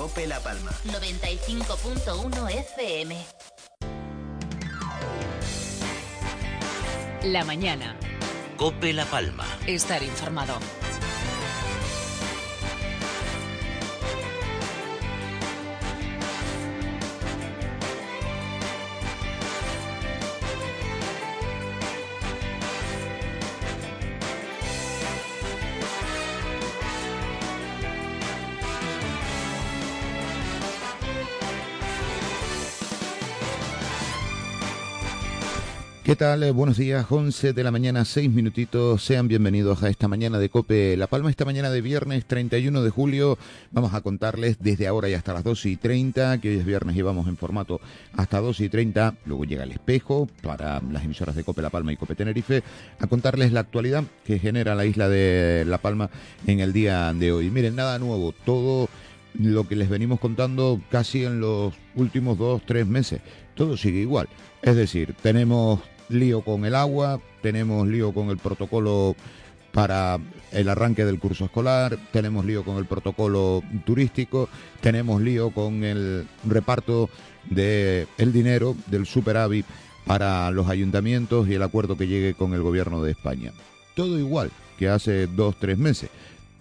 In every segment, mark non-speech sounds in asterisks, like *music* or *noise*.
Cope La Palma. 95.1 FM. La mañana. Cope La Palma. Estar informado. ¿Qué tal? Buenos días, 11 de la mañana, 6 minutitos. Sean bienvenidos a esta mañana de Cope La Palma. Esta mañana de viernes 31 de julio vamos a contarles desde ahora y hasta las 12 y 30, que hoy es viernes y vamos en formato hasta 12 y 30. Luego llega el espejo para las emisoras de Cope La Palma y Cope Tenerife a contarles la actualidad que genera la isla de La Palma en el día de hoy. Miren, nada nuevo, todo lo que les venimos contando casi en los últimos dos, tres meses. Todo sigue igual. Es decir, tenemos lío con el agua, tenemos lío con el protocolo para el arranque del curso escolar, tenemos lío con el protocolo turístico, tenemos lío con el reparto de el dinero del superávit para los ayuntamientos y el acuerdo que llegue con el gobierno de España. Todo igual que hace dos, tres meses.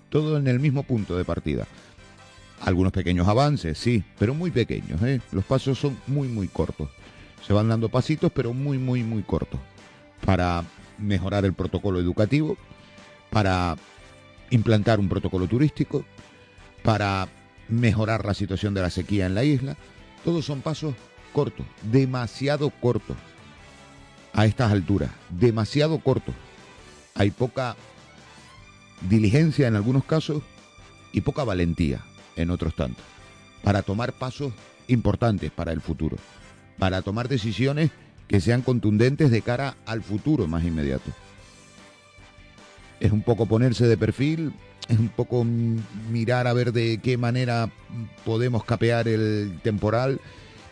Todo en el mismo punto de partida. Algunos pequeños avances, sí, pero muy pequeños. ¿eh? Los pasos son muy, muy cortos. Se van dando pasitos, pero muy, muy, muy cortos. Para mejorar el protocolo educativo, para implantar un protocolo turístico, para mejorar la situación de la sequía en la isla. Todos son pasos cortos, demasiado cortos. A estas alturas, demasiado cortos. Hay poca diligencia en algunos casos y poca valentía en otros tantos para tomar pasos importantes para el futuro, para tomar decisiones que sean contundentes de cara al futuro más inmediato. Es un poco ponerse de perfil, es un poco mirar a ver de qué manera podemos capear el temporal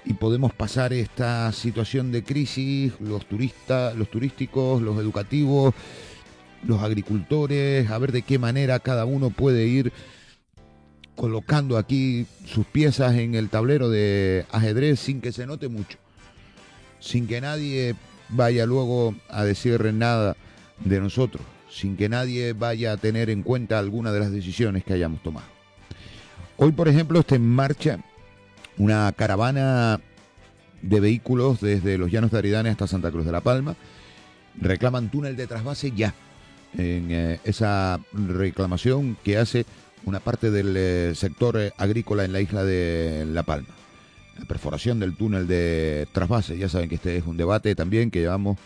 y podemos pasar esta situación de crisis, los turistas, los turísticos, los educativos, los agricultores, a ver de qué manera cada uno puede ir colocando aquí sus piezas en el tablero de ajedrez sin que se note mucho, sin que nadie vaya luego a decir nada de nosotros, sin que nadie vaya a tener en cuenta alguna de las decisiones que hayamos tomado. Hoy, por ejemplo, está en marcha una caravana de vehículos desde los Llanos de Aridane hasta Santa Cruz de la Palma. Reclaman túnel de trasvase ya en eh, esa reclamación que hace una parte del eh, sector eh, agrícola en la isla de La Palma. La perforación del túnel de trasvase, ya saben que este es un debate también que llevamos,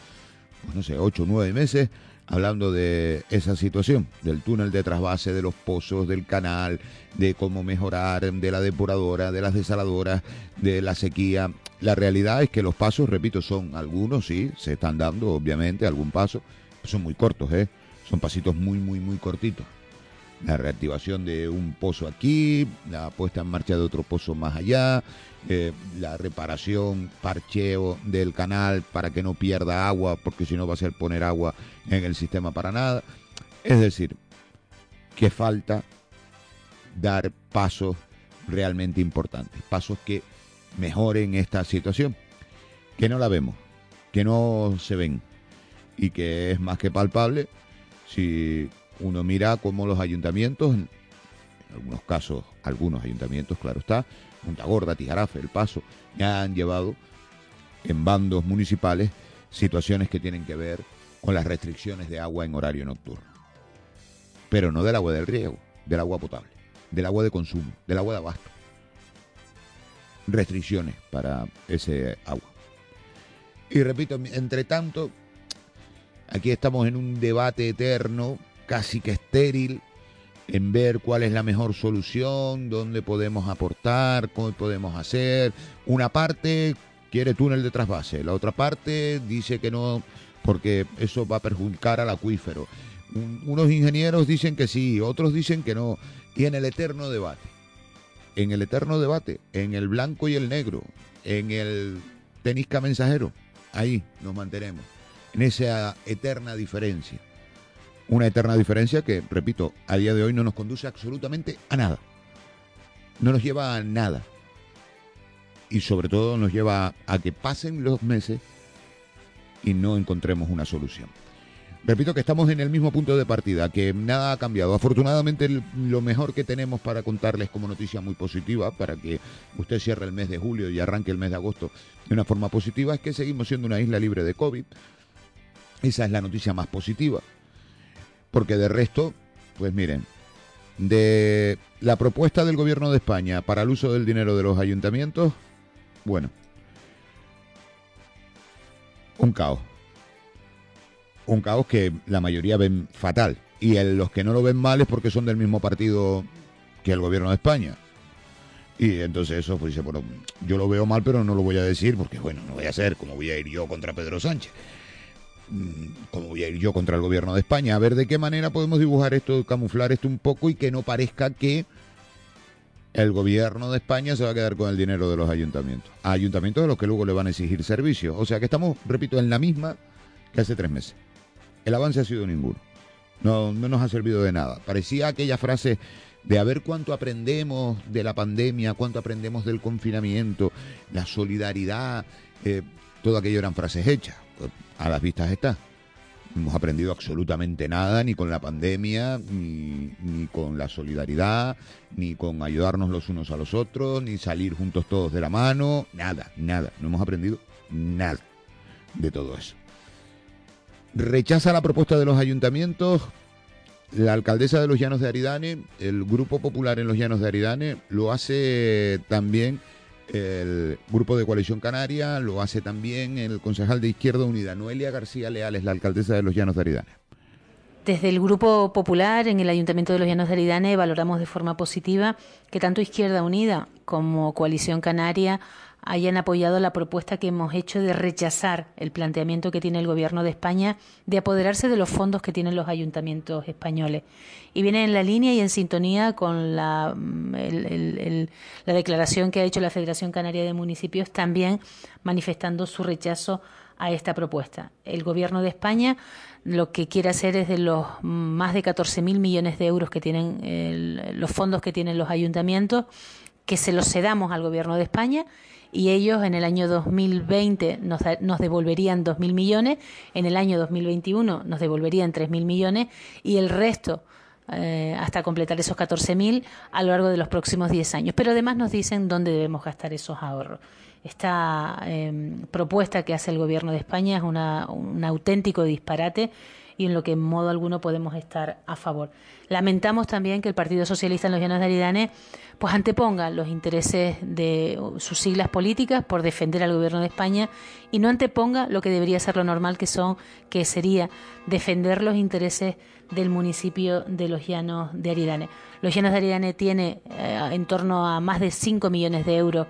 pues no sé, ocho o nueve meses hablando de esa situación, del túnel de trasvase, de los pozos, del canal, de cómo mejorar, de la depuradora, de las desaladoras, de la sequía. La realidad es que los pasos, repito, son algunos, sí, se están dando, obviamente, algún paso, son muy cortos, ¿eh? Son pasitos muy, muy, muy cortitos la reactivación de un pozo aquí, la puesta en marcha de otro pozo más allá, eh, la reparación, parcheo del canal para que no pierda agua, porque si no va a ser poner agua en el sistema para nada. Es decir, que falta dar pasos realmente importantes, pasos que mejoren esta situación, que no la vemos, que no se ven y que es más que palpable si uno mira cómo los ayuntamientos, en algunos casos, algunos ayuntamientos, claro está, Punta Gorda, Tijarafe, El Paso, han llevado en bandos municipales situaciones que tienen que ver con las restricciones de agua en horario nocturno. Pero no del agua del riego, del agua potable, del agua de consumo, del agua de abasto. Restricciones para ese agua. Y repito, entre tanto, aquí estamos en un debate eterno casi que estéril en ver cuál es la mejor solución, dónde podemos aportar, cómo podemos hacer. Una parte quiere túnel de trasvase, la otra parte dice que no, porque eso va a perjudicar al acuífero. unos ingenieros dicen que sí, otros dicen que no. Y en el eterno debate, en el eterno debate, en el blanco y el negro, en el tenisca mensajero, ahí nos mantenemos, en esa eterna diferencia. Una eterna diferencia que, repito, a día de hoy no nos conduce absolutamente a nada. No nos lleva a nada. Y sobre todo nos lleva a que pasen los meses y no encontremos una solución. Repito que estamos en el mismo punto de partida, que nada ha cambiado. Afortunadamente lo mejor que tenemos para contarles como noticia muy positiva, para que usted cierre el mes de julio y arranque el mes de agosto de una forma positiva, es que seguimos siendo una isla libre de COVID. Esa es la noticia más positiva. Porque de resto, pues miren, de la propuesta del gobierno de España para el uso del dinero de los ayuntamientos, bueno, un caos. Un caos que la mayoría ven fatal. Y los que no lo ven mal es porque son del mismo partido que el gobierno de España. Y entonces eso, pues dice, bueno, yo lo veo mal, pero no lo voy a decir porque, bueno, no voy a ser como voy a ir yo contra Pedro Sánchez. Mm, como voy a ir yo contra el gobierno de España, a ver de qué manera podemos dibujar esto, camuflar esto un poco y que no parezca que el gobierno de España se va a quedar con el dinero de los ayuntamientos. Ayuntamientos de los que luego le van a exigir servicios. O sea que estamos, repito, en la misma que hace tres meses. El avance ha sido ninguno. No, no nos ha servido de nada. Parecía aquella frase de a ver cuánto aprendemos de la pandemia, cuánto aprendemos del confinamiento, la solidaridad, eh, todo aquello eran frases hechas a las vistas está. No hemos aprendido absolutamente nada, ni con la pandemia, ni, ni, con la solidaridad, ni con ayudarnos los unos a los otros, ni salir juntos todos de la mano, nada, nada. No hemos aprendido nada de todo eso. Rechaza la propuesta de los ayuntamientos. La alcaldesa de los Llanos de Aridane, el Grupo Popular en los Llanos de Aridane, lo hace también el grupo de Coalición Canaria, lo hace también el concejal de Izquierda Unida, Noelia García Leal, es la alcaldesa de los Llanos de Aridane. Desde el Grupo Popular en el Ayuntamiento de los Llanos de Aridane valoramos de forma positiva que tanto Izquierda Unida como Coalición Canaria hayan apoyado la propuesta que hemos hecho de rechazar el planteamiento que tiene el Gobierno de España de apoderarse de los fondos que tienen los ayuntamientos españoles. Y viene en la línea y en sintonía con la, mm, la declaración que ha hecho la Federación Canaria de Municipios, también manifestando su rechazo a esta propuesta. El Gobierno de España lo que quiere hacer es de los más de 14.000 millones de euros que tienen los fondos que tienen los ayuntamientos, que se los cedamos al Gobierno de España y ellos en el año 2020 nos, nos devolverían 2.000 millones, en el año 2021 nos devolverían 3.000 millones y el resto eh, hasta completar esos 14.000 a lo largo de los próximos 10 años. Pero además nos dicen dónde debemos gastar esos ahorros. Esta em, propuesta que hace el Gobierno de España es una, un auténtico disparate y en lo que en modo alguno podemos estar a favor. Lamentamos también que el Partido Socialista en los Llanos de Aridane pues anteponga los intereses de sus siglas políticas por defender al gobierno de España y no anteponga lo que debería ser lo normal que son que sería defender los intereses del municipio de los Llanos de Aridane. Los Llanos de Aridane tiene eh, en torno a más de 5 millones de euros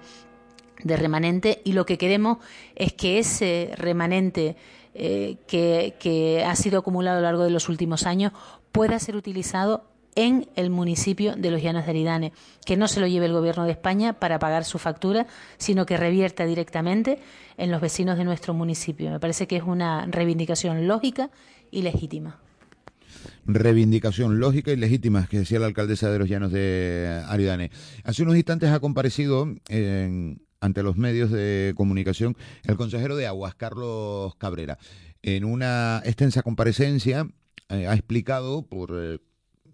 de remanente y lo que queremos es que ese remanente eh, que, ha sido acumulado a lo largo de los últimos años pueda ser utilizado en el municipio de los Llanos de Aridane, que no se lo lleve el gobierno de España para pagar su factura, sino que revierta directamente en los vecinos de nuestro municipio. Me parece que es una reivindicación lógica y legítima. Reivindicación lógica y legítima, que decía la alcaldesa de los Llanos de Aridane. Hace unos instantes ha comparecido en ante los medios de comunicación el consejero de Aguas, Carlos Cabrera. En una extensa comparecencia eh, ha explicado por eh,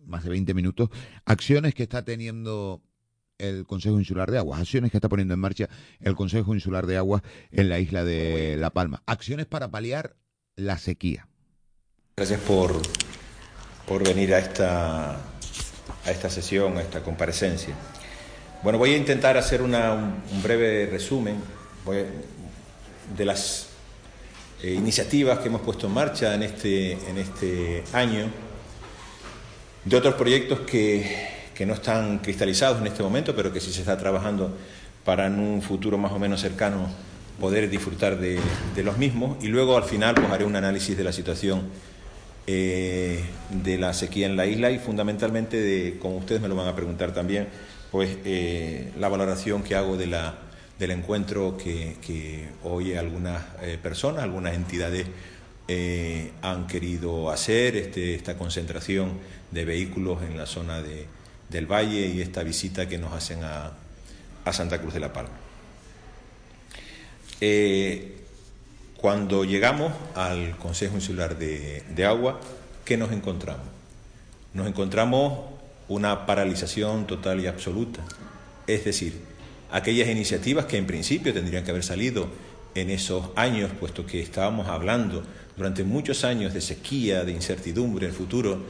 más de 20 minutos acciones que está teniendo el Consejo Insular de Aguas, acciones que está poniendo en marcha el Consejo Insular de Aguas en la isla de La Palma, acciones para paliar la sequía. Gracias por, por venir a esta, a esta sesión, a esta comparecencia. Bueno, voy a intentar hacer un, breve resumen de las eh, iniciativas que hemos puesto en marcha en este, en este año. de otros proyectos que, que no están cristalizados en este momento, pero que sí se está trabajando para en un futuro más o menos cercano poder disfrutar de, de los mismos. Y luego al final pues haré un análisis de la situación eh, de la sequía en la isla y fundamentalmente de, como ustedes me lo van a preguntar también, pues eh, la valoración que hago de la, del encuentro que, hoy algunas eh, personas, algunas entidades eh, han querido hacer, este, esta concentración de vehículos en la zona de, del valle y esta visita que nos hacen a, a Santa Cruz de la Palma. Cuando llegamos al Consejo Insular de, de, Agua, ¿qué nos encontramos? Nos encontramos una paralización total y absoluta. Es decir, aquellas iniciativas que en principio tendrían que haber salido en esos años, puesto que estábamos hablando durante muchos años de sequía, de incertidumbre en el futuro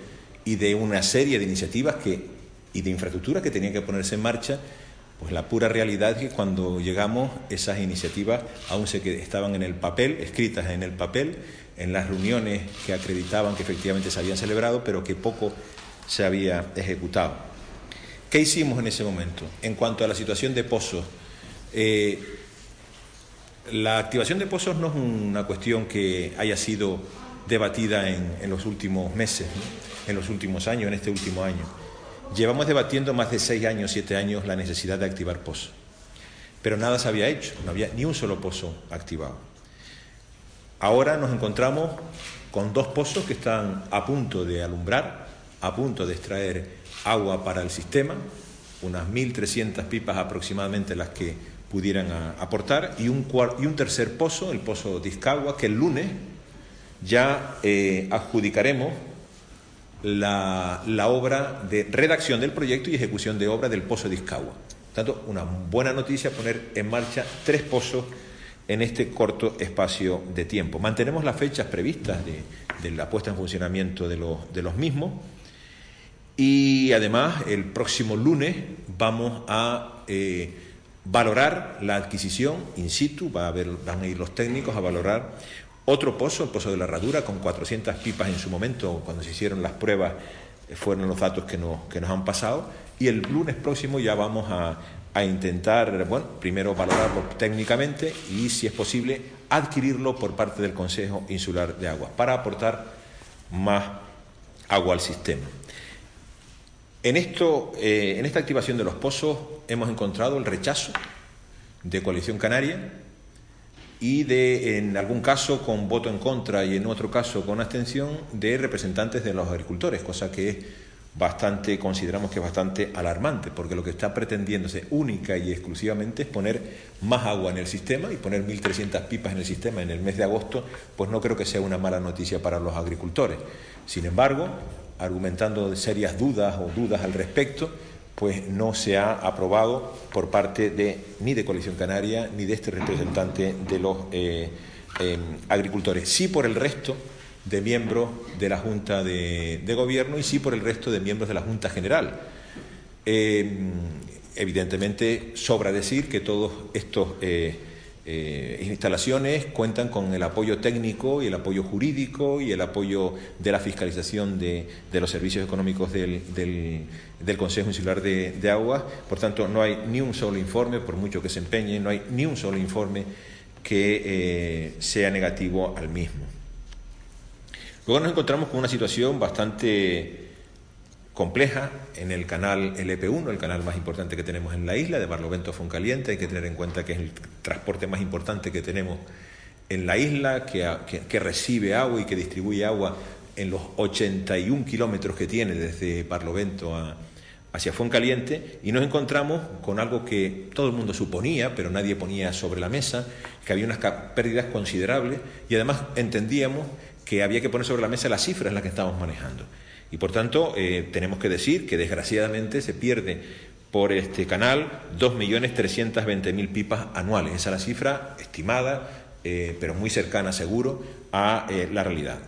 y de una serie de iniciativas que, y de infraestructuras que tenían que ponerse en marcha, pues la pura realidad es que cuando llegamos esas iniciativas aún se estaban en el papel, escritas en el papel, en las reuniones que acreditaban que efectivamente se habían celebrado, pero que poco se había ejecutado. ¿Qué hicimos en ese momento? En cuanto a la situación de pozos, eh, la activación de pozos no es una cuestión que haya sido debatida en, los últimos meses, en los últimos años, en este último año. Llevamos debatiendo más de seis años, siete años, la necesidad de activar pozos. Pero nada se había hecho, no había ni un solo pozo activado. Ahora nos encontramos con dos pozos que están a punto de alumbrar, a punto de extraer agua para el sistema, unas 1.300 pipas aproximadamente las que pudieran aportar, y un, tercer pozo, el pozo Discagua, que el lunes ya eh, adjudicaremos la, obra de redacción del proyecto y ejecución de obra del pozo de Iscagua. Tanto, una buena noticia poner en marcha tres pozos en este corto espacio de tiempo. Mantenemos las fechas previstas de, la puesta en funcionamiento de los, mismos y además el próximo lunes vamos a eh, valorar la adquisición in situ, a van a ir los técnicos a valorar otro pozo, el pozo de la Herradura, con 400 pipas en su momento, cuando se hicieron las pruebas, fueron los datos que nos, han pasado. Y el lunes próximo ya vamos a, a intentar, bueno, primero valorarlo técnicamente y, si es posible, adquirirlo por parte del Consejo Insular de Agua para aportar más agua al sistema. En, esto, eh, en esta activación de los pozos hemos encontrado el rechazo de Coalición Canaria, y de, en algún caso, con voto en contra y en otro caso con abstención de representantes de los agricultores, cosa que es bastante, consideramos que es bastante alarmante, porque lo que está pretendiéndose única y exclusivamente es poner más agua en el sistema y poner 1.300 pipas en el sistema en el mes de agosto, pues no creo que sea una mala noticia para los agricultores. Sin embargo, argumentando serias dudas o dudas al respecto, pues no se ha aprobado por parte de, ni de Coalición Canaria ni de este representante de los eh, eh, agricultores. Sí por el resto de miembros de la Junta de, Gobierno y sí por el resto de miembros de la Junta General. Eh, evidentemente, sobra decir que todos estos eh, instalaciones cuentan con el apoyo técnico y el apoyo jurídico y el apoyo de la fiscalización de, los servicios económicos del Consejo Insular de, de Aguas. Por tanto, no hay ni un solo informe, por mucho que se empeñe, no hay ni un solo informe que eh, sea negativo al mismo. Luego nos encontramos con una situación bastante compleja en el canal LP1, el canal más importante que tenemos en la isla, de Barlovento a Foncaliente. Hay que tener en cuenta que es el transporte más importante que tenemos en la isla, que, recibe agua y que distribuye agua en los 81 kilómetros que tiene desde Barlovento hacia Foncaliente y nos encontramos con algo que todo el mundo suponía, pero nadie ponía sobre la mesa, que había unas pérdidas considerables y además entendíamos que había que poner sobre la mesa las cifras en las que estábamos manejando. Y por tanto, eh, tenemos que decir que desgraciadamente se pierde por este canal 2.320.000 pipas anuales. Esa es la cifra estimada, eh, pero muy cercana, seguro, a eh, la realidad.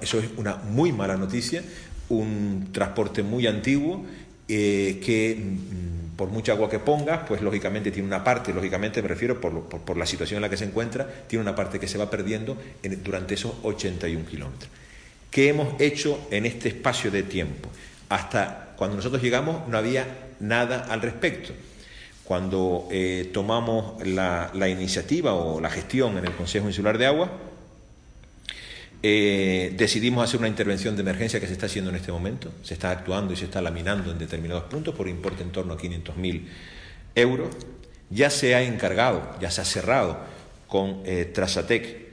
Eso es una muy mala noticia, un transporte muy antiguo que mm, por mucha agua que pongas, pues lógicamente tiene una parte, lógicamente me refiero por, por, por, la situación en la que se encuentra, tiene una parte que se va perdiendo en, durante esos 81 kilómetros. ¿Qué hemos hecho en este espacio de tiempo? Hasta cuando nosotros llegamos no había nada al respecto. Cuando eh, tomamos la, la, iniciativa o la gestión en el Consejo Insular de Agua, eh, decidimos hacer una intervención de emergencia que se está haciendo en este momento. Se está actuando y se está laminando en determinados puntos por importe en torno a 500.000 euros. Ya se ha encargado, ya se ha cerrado con eh, Trasatec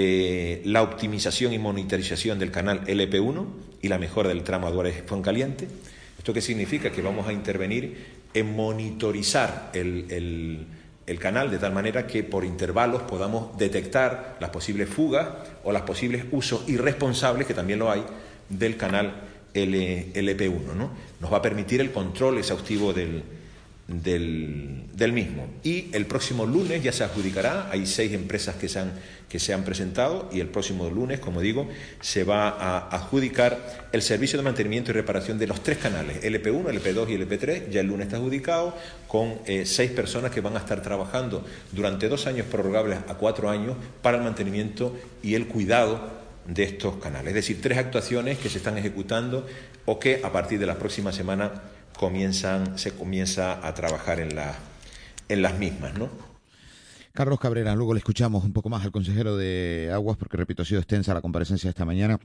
eh, la optimización y monitorización del canal LP1 y la mejora del tramo Aduares Fuencaliente. ¿Esto qué significa? Que vamos a intervenir en monitorizar el el canal de tal manera que por intervalos podamos detectar las posibles fugas o los posibles usos irresponsables, que también lo hay, del canal LP1. ¿no? Nos va a permitir el control exhaustivo del, del, mismo. Y el próximo lunes ya se adjudicará, hay seis empresas que se, han, que se han presentado y el próximo lunes, como digo, se va a adjudicar el servicio de mantenimiento y reparación de los tres canales, LP1, LP2 y LP3, ya el lunes está adjudicado, con eh, seis personas que van a estar trabajando durante dos años prorrogables a cuatro años para el mantenimiento y el cuidado de estos canales. Es decir, tres actuaciones que se están ejecutando o que a partir de la próxima semana comienzan, se comienza a trabajar en, la, en las mismas, ¿no? Carlos Cabrera, luego le escuchamos un poco más al consejero de Aguas, porque repito, ha sido extensa la comparecencia esta mañana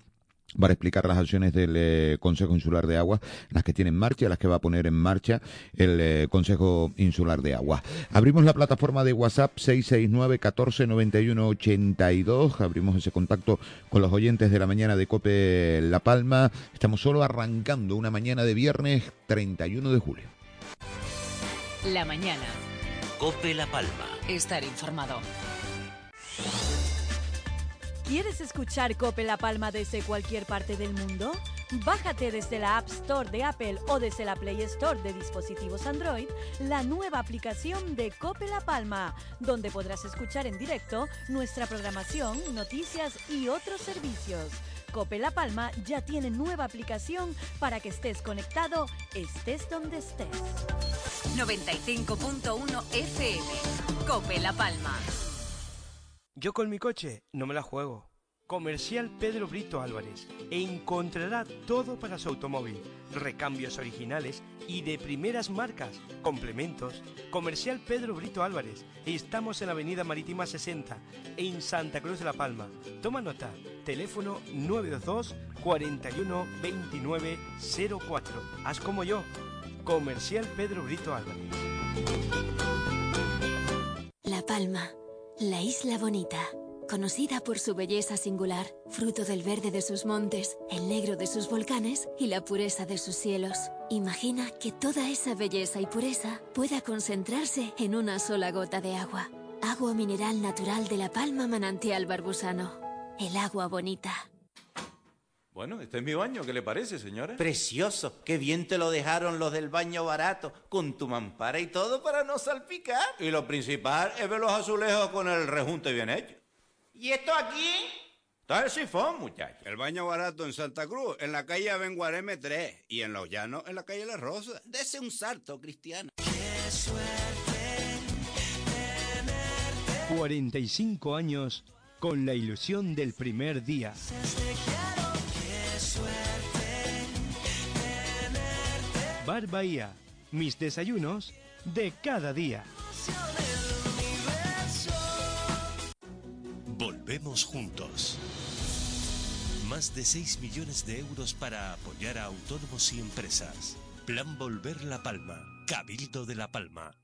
para explicar las acciones del eh, Consejo Insular de Agua, las que tiene en marcha, las que va a poner en marcha el eh, Consejo Insular de Agua. Abrimos la plataforma de WhatsApp 669 14 91 82. Abrimos ese contacto con los oyentes de la mañana de Cope La Palma. Estamos solo arrancando una mañana de viernes 31 de julio. La mañana. Cope La Palma. Estar informado. ¿Quieres escuchar Cope La Palma desde cualquier parte del mundo? Bájate desde la App Store de Apple o desde la Play Store de dispositivos Android la nueva aplicación de Cope La Palma, donde podrás escuchar en directo nuestra programación, noticias y otros servicios. Cope La Palma ya tiene nueva aplicación para que estés conectado, estés donde estés. 95.1 FM. Cope La Palma. Yo con mi coche no me la juego. Comercial Pedro Brito Álvarez. Encontrará todo para su automóvil. Recambios originales y de primeras marcas. Complementos. Comercial Pedro Brito Álvarez. Estamos en la Avenida Marítima 60, en Santa Cruz de la Palma. Toma nota. Teléfono 922 41 29 04. Haz como yo. Comercial Pedro Brito Álvarez. La Palma la isla bonita, conocida por su belleza singular, fruto del verde de sus montes, el negro de sus volcanes y la pureza de sus cielos. Imagina que toda esa belleza y pureza pueda concentrarse en una sola gota de agua. Agua mineral natural de la Palma Manantial Barbusano. El agua bonita. Bueno, este es mi baño, ¿qué le parece, señora? Precioso, qué bien te lo dejaron los del baño barato, con tu mampara y todo para no salpicar. Y lo principal es ver los azulejos con el rejunte bien hecho. ¿Y esto aquí? Está el sifón, muchacho. El baño barato en Santa Cruz, en la calle Abenguareme 3 y en Los Llanos, en la calle La Rosa. Dese un salto, Cristiano. Qué suerte tenerte. 45 años con la ilusión del primer día. Bar Bahía, mis desayunos de cada día. Volvemos juntos. Más de 6 millones de euros para apoyar a autónomos y empresas. Plan Volver La Palma. Cabildo de La Palma.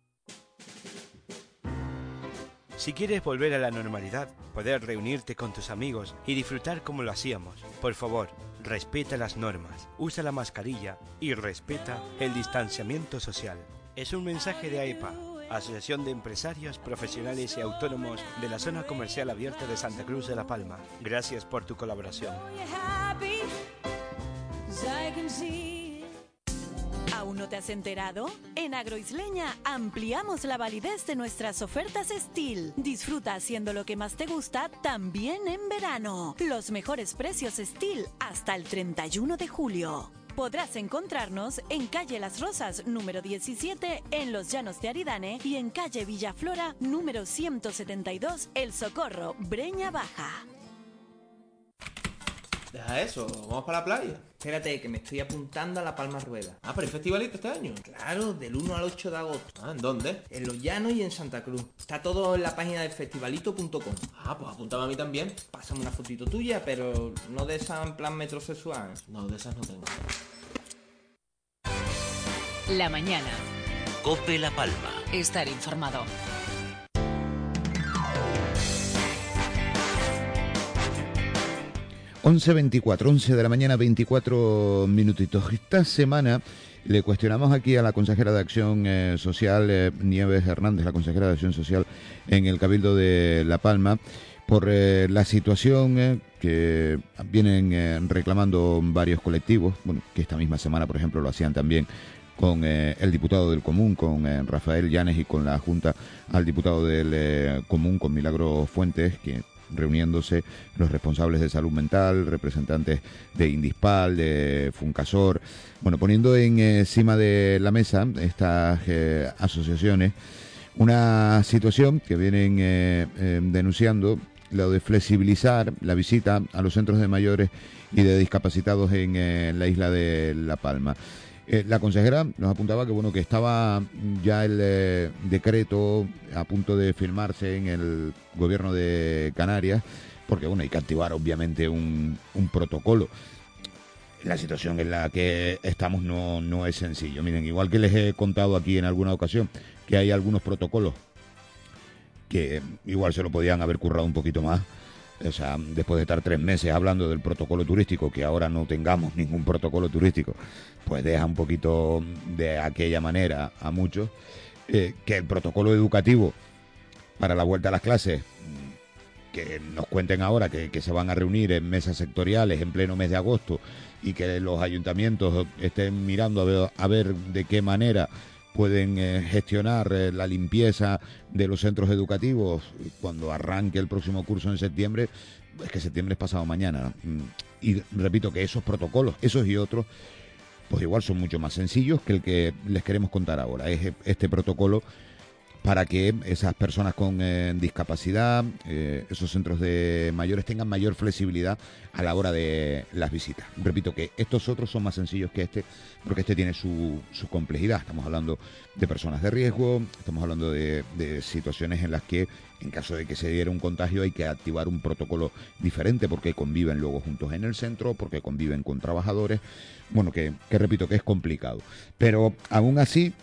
Si quieres volver a la normalidad, poder reunirte con tus amigos y disfrutar como lo hacíamos, por favor, respeta las normas, usa la mascarilla y respeta el distanciamiento social. Es un mensaje de AEPA, Asociación de Empresarios, Profesionales y Autónomos de la Zona Comercial Abierta de Santa Cruz de la Palma. Gracias por tu colaboración. ¿Aún no te has enterado? En Agroisleña ampliamos la validez de nuestras ofertas Steel. Disfruta haciendo lo que más te gusta también en verano. Los mejores precios Steel hasta el 31 de julio. Podrás encontrarnos en calle Las Rosas, número 17, en Los Llanos de Aridane y en calle Villaflora, número 172, El Socorro, Breña Baja. Deja eso, vamos para la playa. Espérate, que me estoy apuntando a la Palma Rueda. Ah, pero hay festivalito este año. Claro, del 1 al 8 de agosto. Ah, ¿en dónde? En Los Llanos y en Santa Cruz. Está todo en la página de festivalito.com. Ah, pues apuntame a mí también. Pásame una fotito tuya, pero no de esa en plan metrosexual. No, de esas no tengo. La mañana. Cope La Palma. Estar informado. Once veinticuatro, 11 de la mañana, 24 minutitos. Esta semana le cuestionamos aquí a la consejera de Acción eh, Social, eh, Nieves Hernández, la consejera de Acción Social en el Cabildo de La Palma, por eh, la situación eh, que vienen reclamando varios colectivos, bueno, que esta misma semana, por ejemplo, lo hacían también con el diputado del Común, con Rafael Llanes y con la Junta al diputado del Común, con Milagro Fuentes, que reuniéndose los responsables de salud mental, representantes de Indispal, de Funcasor, bueno, poniendo encima de la mesa estas eh, asociaciones una situación que vienen eh, eh, denunciando, lo de flexibilizar la visita a los centros de mayores y de discapacitados en eh, la isla de La Palma. Eh, la consejera nos apuntaba que bueno que estaba ya el eh, decreto a punto de firmarse en el gobierno de Canarias, porque bueno hay que activar obviamente un, un protocolo. La situación en la que estamos no, no es sencillo. Miren, igual que les he contado aquí en alguna ocasión, que hay algunos protocolos que igual se lo podían haber currado un poquito más. O sea, después de estar tres meses hablando del protocolo turístico, que ahora no tengamos ningún protocolo turístico, pues deja un poquito de aquella manera a muchos. Eh, que el protocolo educativo para la vuelta a las clases, que nos cuenten ahora que, se van a reunir en mesas sectoriales en pleno mes de agosto y que los ayuntamientos estén mirando a ver de qué manera pueden eh, gestionar eh, la limpieza de los centros educativos cuando arranque el próximo curso en septiembre, es que septiembre es pasado mañana. ¿no? Y repito que esos protocolos, esos y otros, pues igual son mucho más sencillos que el que les queremos contar ahora. Es este protocolo para que esas personas con eh, discapacidad, eh, esos centros de mayores tengan mayor flexibilidad a la hora de las visitas. Repito que estos otros son más sencillos que este, porque este tiene su, complejidad. Estamos hablando de personas de riesgo, estamos hablando de, de, situaciones en las que, en caso de que se diera un contagio, hay que activar un protocolo diferente porque conviven luego juntos en el centro, porque conviven con trabajadores. Bueno, que, que repito que es complicado. Pero aún así...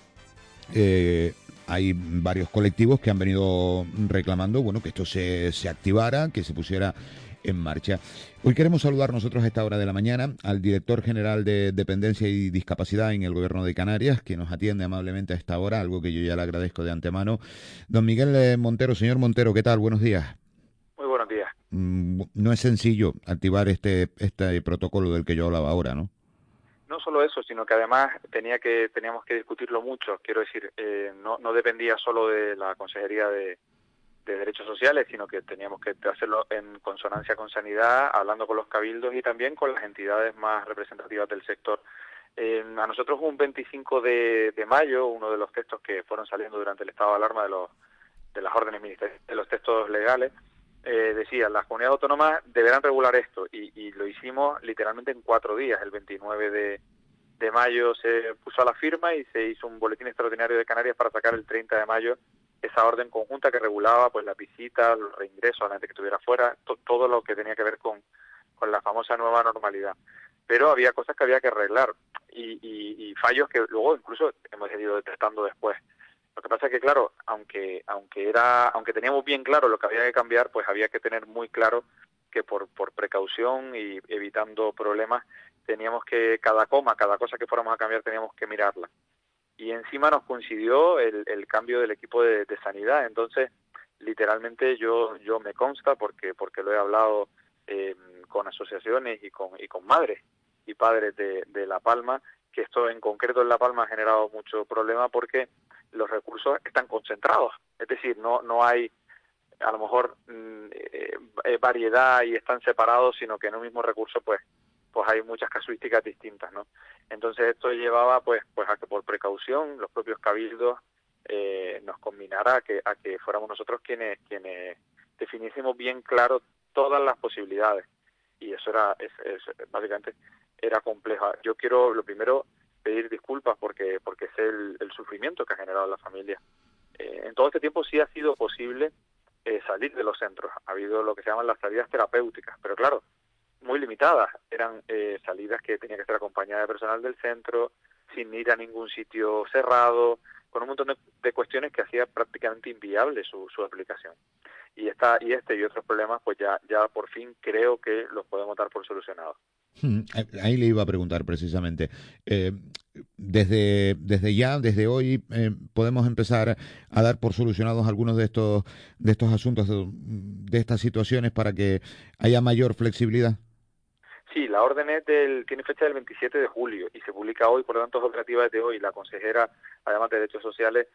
Eh, hay varios colectivos que han venido reclamando bueno que esto se, se, activara, que se pusiera en marcha. Hoy queremos saludar nosotros a esta hora de la mañana al director general de Dependencia y Discapacidad en el Gobierno de Canarias, que nos atiende amablemente a esta hora, algo que yo ya le agradezco de antemano. Don Miguel Montero, señor Montero, ¿qué tal? Buenos días. Muy buenos días. No es sencillo activar este, este protocolo del que yo hablaba ahora, ¿no? No solo eso, sino que además tenía que teníamos que discutirlo mucho. Quiero decir, eh, no, no dependía solo de la Consejería de, de, Derechos Sociales, sino que teníamos que hacerlo en consonancia con Sanidad, hablando con los cabildos y también con las entidades más representativas del sector. Eh, a nosotros un 25 de, de mayo, uno de los textos que fueron saliendo durante el estado de alarma de, los, de las órdenes ministeriales, de los textos legales, eh, decía, las comunidades autónomas deberán regular esto y, y, lo hicimos literalmente en cuatro días. El 29 de, de, mayo se puso a la firma y se hizo un boletín extraordinario de Canarias para sacar el 30 de mayo esa orden conjunta que regulaba pues las visitas, los reingresos a la gente que estuviera fuera, to, todo lo que tenía que ver con, con la famosa nueva normalidad. Pero había cosas que había que arreglar y, y, y fallos que luego incluso hemos ido detectando después. Lo que pasa es que, claro, aunque, aunque, era, aunque teníamos bien claro lo que había que cambiar, pues había que tener muy claro que por, por precaución y evitando problemas, teníamos que, cada coma, cada cosa que fuéramos a cambiar, teníamos que mirarla. Y encima nos coincidió el, cambio del equipo de, de, sanidad. Entonces, literalmente yo, yo me consta, porque, porque lo he hablado eh, con asociaciones y con, y con madres y padres de, de La Palma, que esto en concreto en La Palma ha generado mucho problema porque los recursos están concentrados, es decir, no no hay a lo mejor eh, variedad y están separados, sino que en un mismo recurso pues pues hay muchas casuísticas distintas, ¿no? Entonces esto llevaba pues pues a que por precaución los propios cabildos eh, nos combinara a que a que fuéramos nosotros quienes quienes definiésemos bien claro todas las posibilidades y eso era, es- básicamente, era compleja. Yo quiero, lo primero, pedir disculpas porque, porque sé el, sufrimiento que ha generado la familia. Eh, en todo este tiempo sí ha sido posible eh, salir de los centros. Ha habido lo que se llaman las salidas terapéuticas, pero claro, muy limitadas. Eran eh, salidas que tenía que ser acompañada de personal del centro, sin ir a ningún sitio cerrado, con un montón de, de cuestiones que hacía prácticamente inviable su, su aplicación. Y esta y este y otros problemas, pues ya ya por fin creo que los podemos dar por solucionados. Hmm, eh, Ahí le iba a preguntar precisamente. Eh, desde, desde ya, desde hoy, eh, podemos empezar a dar por solucionados algunos de estos, de estos asuntos, de, estas situaciones para que haya mayor flexibilidad. Sí, la orden es del, tiene fecha del 27 de julio y se publica hoy, por lo tanto es operativa desde hoy. La consejera, además de Derechos Sociales,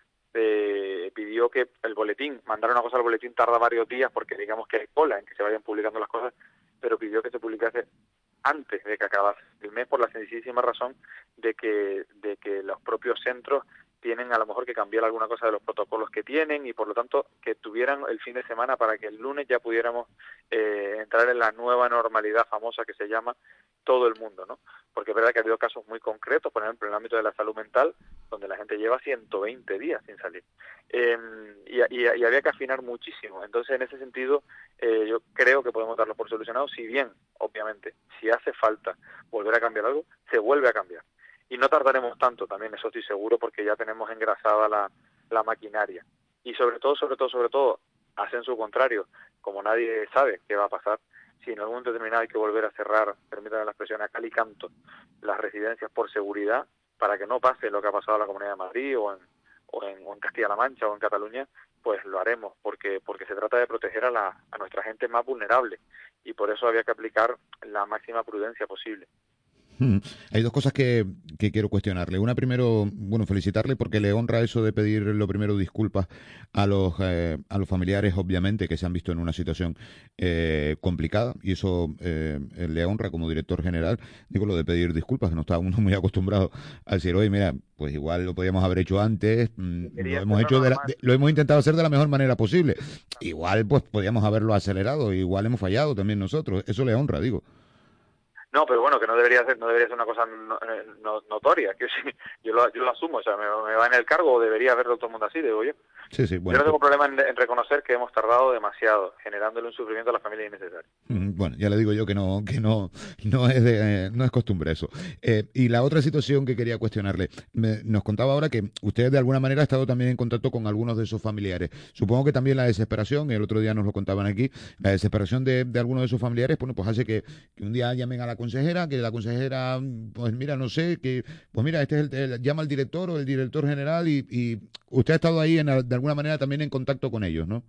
pidió que el boletín, mandar una cosa al boletín tarda varios días porque digamos que hay cola en que se vayan publicando las cosas, pero pidió que se publicase antes de que acabase. El mes por la sencillísima razón de que, de que los propios centros tienen a lo mejor que cambiar alguna cosa de los protocolos que tienen y por lo tanto que tuvieran el fin de semana para que el lunes ya pudiéramos eh, entrar en la nueva normalidad famosa que se llama todo el mundo, ¿no? Porque es verdad que ha habido casos muy concretos, por ejemplo, en el ámbito de la salud mental, donde la gente lleva 120 días sin salir. Eh, y, y- y había que afinar muchísimo. Entonces, en ese sentido, eh, yo creo que podemos darlo por solucionado, si bien, obviamente, si hace falta volver a cambiar algo, se vuelve a cambiar. Y no tardaremos tanto también, eso estoy seguro, porque ya tenemos engrasada la, la maquinaria. Y sobre todo, sobre todo, sobre todo, hacen su contrario. Como nadie sabe qué va a pasar, si en algún determinado hay que volver a cerrar, permítanme la expresión, a cal y canto, las residencias por seguridad, para que no pase lo que ha pasado en la Comunidad de Madrid o en, o en, o en Castilla-La Mancha o en Cataluña, pues lo haremos, porque, porque se trata de proteger a, la, a nuestra gente más vulnerable y por eso había que aplicar la máxima prudencia posible. Hay dos cosas que, que quiero cuestionarle. Una, primero, bueno, felicitarle porque le honra eso de pedir lo primero disculpas a los, eh, a los familiares, obviamente, que se han visto en una situación eh, complicada y eso eh, le honra como director general. Digo lo de pedir disculpas, que no está uno muy acostumbrado a decir, oye, mira, pues igual lo podíamos haber hecho antes, mm, lo hemos, hecho de la- de- lo hemos intentado hacer de la mejor manera posible. Igual, pues podíamos haberlo acelerado, igual hemos fallado también nosotros. Eso le honra, digo. No, pero bueno, que no debería ser, no debería ser una cosa no- eh, no- notoria, que sí, *laughs* yo lo, yo lo asumo, o sea, me, me va en el cargo o debería verlo todo el mundo así, digo yo. Sí, sí, yo bueno. no tengo problema en, en reconocer que hemos tardado demasiado, generándole un sufrimiento a la familia innecesario. Mm, Bueno, ya le digo yo que no, que no, no es de, no es costumbre eso. Eh, y la otra situación que quería cuestionarle, me- nos contaba ahora que usted de alguna manera ha estado también en contacto con algunos de sus familiares. Supongo que también la desesperación, el otro día nos lo contaban aquí, la desesperación de, de algunos de sus familiares, bueno, pues hace que, que un día llamen a la consejera, que la consejera, pues mira, no sé, que, pues mira, este es el, llama al director o el director general y, y usted ha estado ahí en, de alguna manera también en contacto con ellos, ¿no?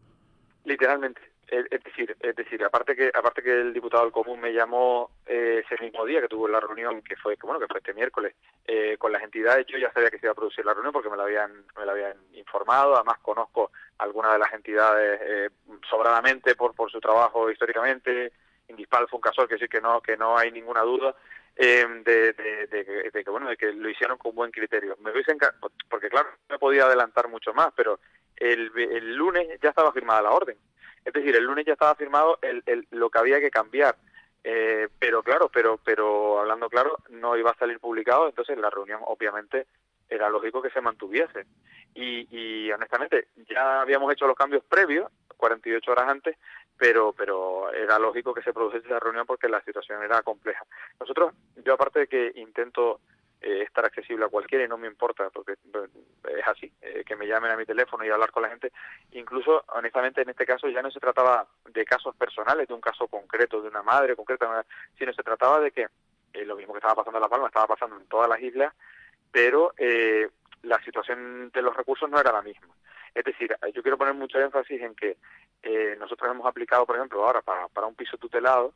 Literalmente. Es es decir, es decir, aparte que aparte que el diputado del común me llamó eh, ese mismo día que tuvo la reunión que fue que bueno que fue este miércoles eh, con las entidades, yo ya sabía que se iba a producir la reunión porque me la habían me la habían informado. Además conozco algunas de las entidades eh, sobradamente por por su trabajo históricamente. Indispal fue un caso que sí que no que no hay ninguna duda eh, de, de, de que- bueno de que lo hicieron con buen criterio. Me hubiese enca- porque claro no podía adelantar mucho más, pero el, el lunes ya estaba firmada la orden. Es decir, el lunes ya estaba firmado el, el- lo que había que cambiar. Eh, pero claro, pero pero hablando claro, no iba a salir publicado, entonces la reunión obviamente era lógico que se mantuviese. Y, y honestamente, ya habíamos hecho los cambios previos, 48 horas antes, pero pero era lógico que se produciese la reunión porque la situación era compleja. Nosotros, yo aparte de que intento eh, estar accesible a cualquiera y no me importa porque eh, es así, eh, que me llamen a mi teléfono y hablar con la gente. Incluso, honestamente, en este caso ya no se trataba de casos personales, de un caso concreto, de una madre concreta, sino se trataba de que eh, lo mismo que estaba pasando en La Palma estaba pasando en todas las islas, pero la situación de los recursos no era la misma. Es decir, yo quiero poner mucho énfasis en que eh, nosotros hemos aplicado, por ejemplo, ahora para, para un piso tutelado,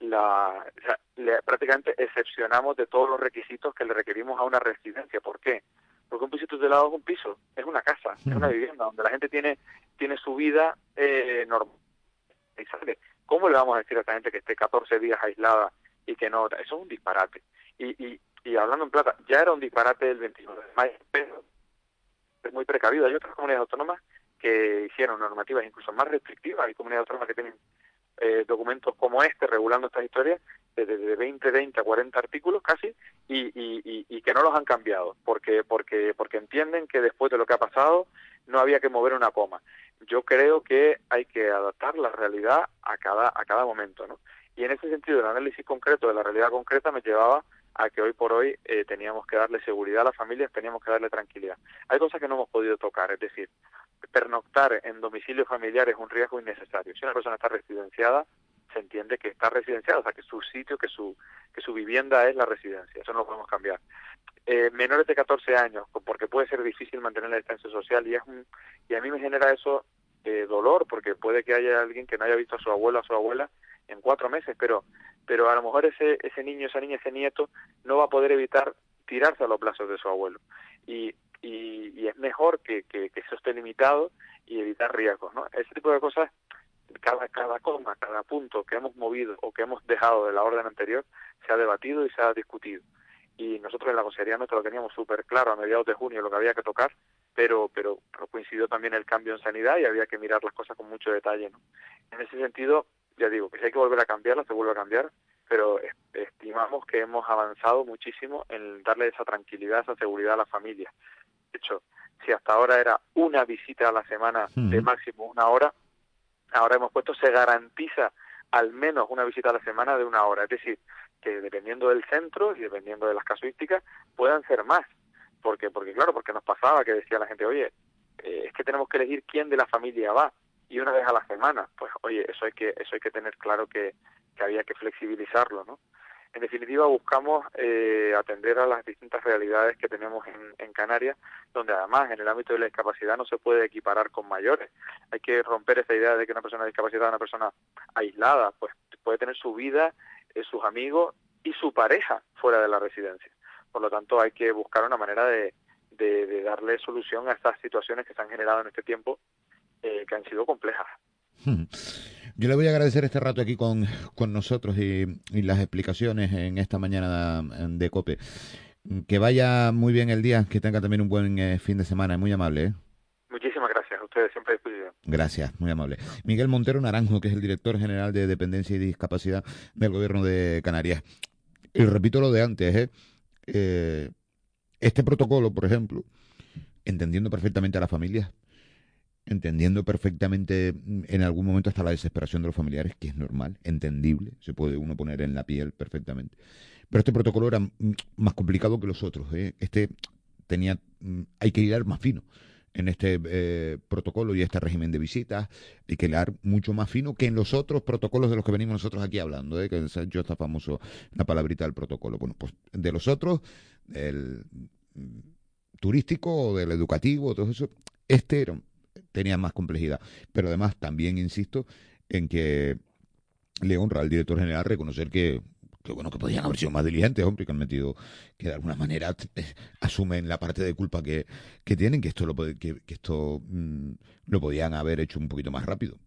la, o sea, le- prácticamente excepcionamos de todos los requisitos que le requerimos a una residencia. ¿Por qué? Porque un piso tutelado es un piso, es una casa, es una vivienda donde la gente tiene tiene su vida eh, normal. Y sale. ¿Cómo le vamos a decir a esta gente que esté 14 días aislada y que no? Eso es un disparate. Y, y, y hablando en plata, ya era un disparate el 29 de mayo, pero muy precavido. Hay otras comunidades autónomas que hicieron normativas incluso más restrictivas. Hay comunidades autónomas que tienen eh, documentos como este regulando estas historias de, de, de 20, 20 a 40 artículos casi y, y, y, y que no los han cambiado porque porque porque entienden que después de lo que ha pasado no había que mover una coma. Yo creo que hay que adaptar la realidad a cada a cada momento, ¿no? Y en ese sentido, el análisis concreto de la realidad concreta me llevaba a que hoy por hoy eh, teníamos que darle seguridad a las familias, teníamos que darle tranquilidad. Hay cosas que no hemos podido tocar, es decir, pernoctar en domicilio familiar es un riesgo innecesario. Si una persona está residenciada, se entiende que está residenciada, o sea, que su sitio, que su, que su vivienda es la residencia, eso no lo podemos cambiar. Eh, menores de 14 años, porque puede ser difícil mantener la distancia social y, es un, y a mí me genera eso eh, dolor, porque puede que haya alguien que no haya visto a su abuelo o a su abuela en cuatro meses, pero pero a lo mejor ese ese niño, esa niña, ese nieto no va a poder evitar tirarse a los brazos de su abuelo y y, es mejor que, que, eso esté limitado y evitar riesgos, ¿no? Ese tipo de cosas, cada cada coma, cada punto que hemos movido o que hemos dejado de la orden anterior se ha debatido y se ha discutido y nosotros en la consejería nuestra lo teníamos súper claro a mediados de junio lo que había que tocar pero, pero pero coincidió también el cambio en sanidad y había que mirar las cosas con mucho detalle ¿no? en ese sentido ya digo que si hay que volver a cambiarla se vuelve a cambiar pero estimamos que hemos avanzado muchísimo en darle esa tranquilidad esa seguridad a la familia. De hecho si hasta ahora era una visita a la semana de máximo una hora ahora hemos puesto se garantiza al menos una visita a la semana de una hora. Es decir que dependiendo del centro y dependiendo de las casuísticas puedan ser más. Porque porque claro porque nos pasaba que decía la gente oye eh, es que tenemos que elegir quién de la familia va y una vez a la semana pues oye eso hay que eso hay que tener claro que, que había que flexibilizarlo no en definitiva buscamos eh, atender a las distintas realidades que tenemos en, Canarias donde además en el ámbito de la discapacidad no se puede equiparar con mayores hay que romper esa idea de que una persona discapacitada es una persona aislada pues puede tener su vida eh, sus amigos y su pareja fuera de la residencia. Por lo tanto, hay que buscar una manera de, de, de darle solución a estas situaciones que se han generado en este tiempo, eh, que han sido complejas. Yo le voy a agradecer este rato aquí con, con nosotros y, y, las explicaciones en esta mañana de COPE. Que vaya muy bien el día, que tenga también un buen eh, fin de semana, muy amable. ¿eh? Muchísimas gracias, a ustedes siempre disposición. Gracias, muy amable. Miguel Montero Naranjo, que es el director general de Dependencia y Discapacidad del Gobierno de Canarias. Y repito lo de antes, ¿eh? Eh, este protocolo, por ejemplo, entendiendo perfectamente a las familias, entendiendo perfectamente en algún momento hasta la desesperación de los familiares, que es normal, entendible, se puede uno poner en la piel perfectamente. Pero este protocolo era más complicado que los otros. ¿eh? Este tenía, hay que ir más fino en este eh, protocolo y este régimen de visitas, hay que leer mucho más fino que en los otros protocolos de los que venimos nosotros aquí hablando, ¿eh? que yo está famoso la palabrita del protocolo. Bueno, pues de los otros, del turístico, del educativo, todo eso, este era, tenía más complejidad. Pero además también insisto en que le honra al director general reconocer que que bueno, que podían haber sido más diligentes, hombre, que han metido, que de alguna manera eh, asumen la parte de culpa que, que tienen, que esto lo que, que esto mm, lo podían haber hecho un poquito más rápido.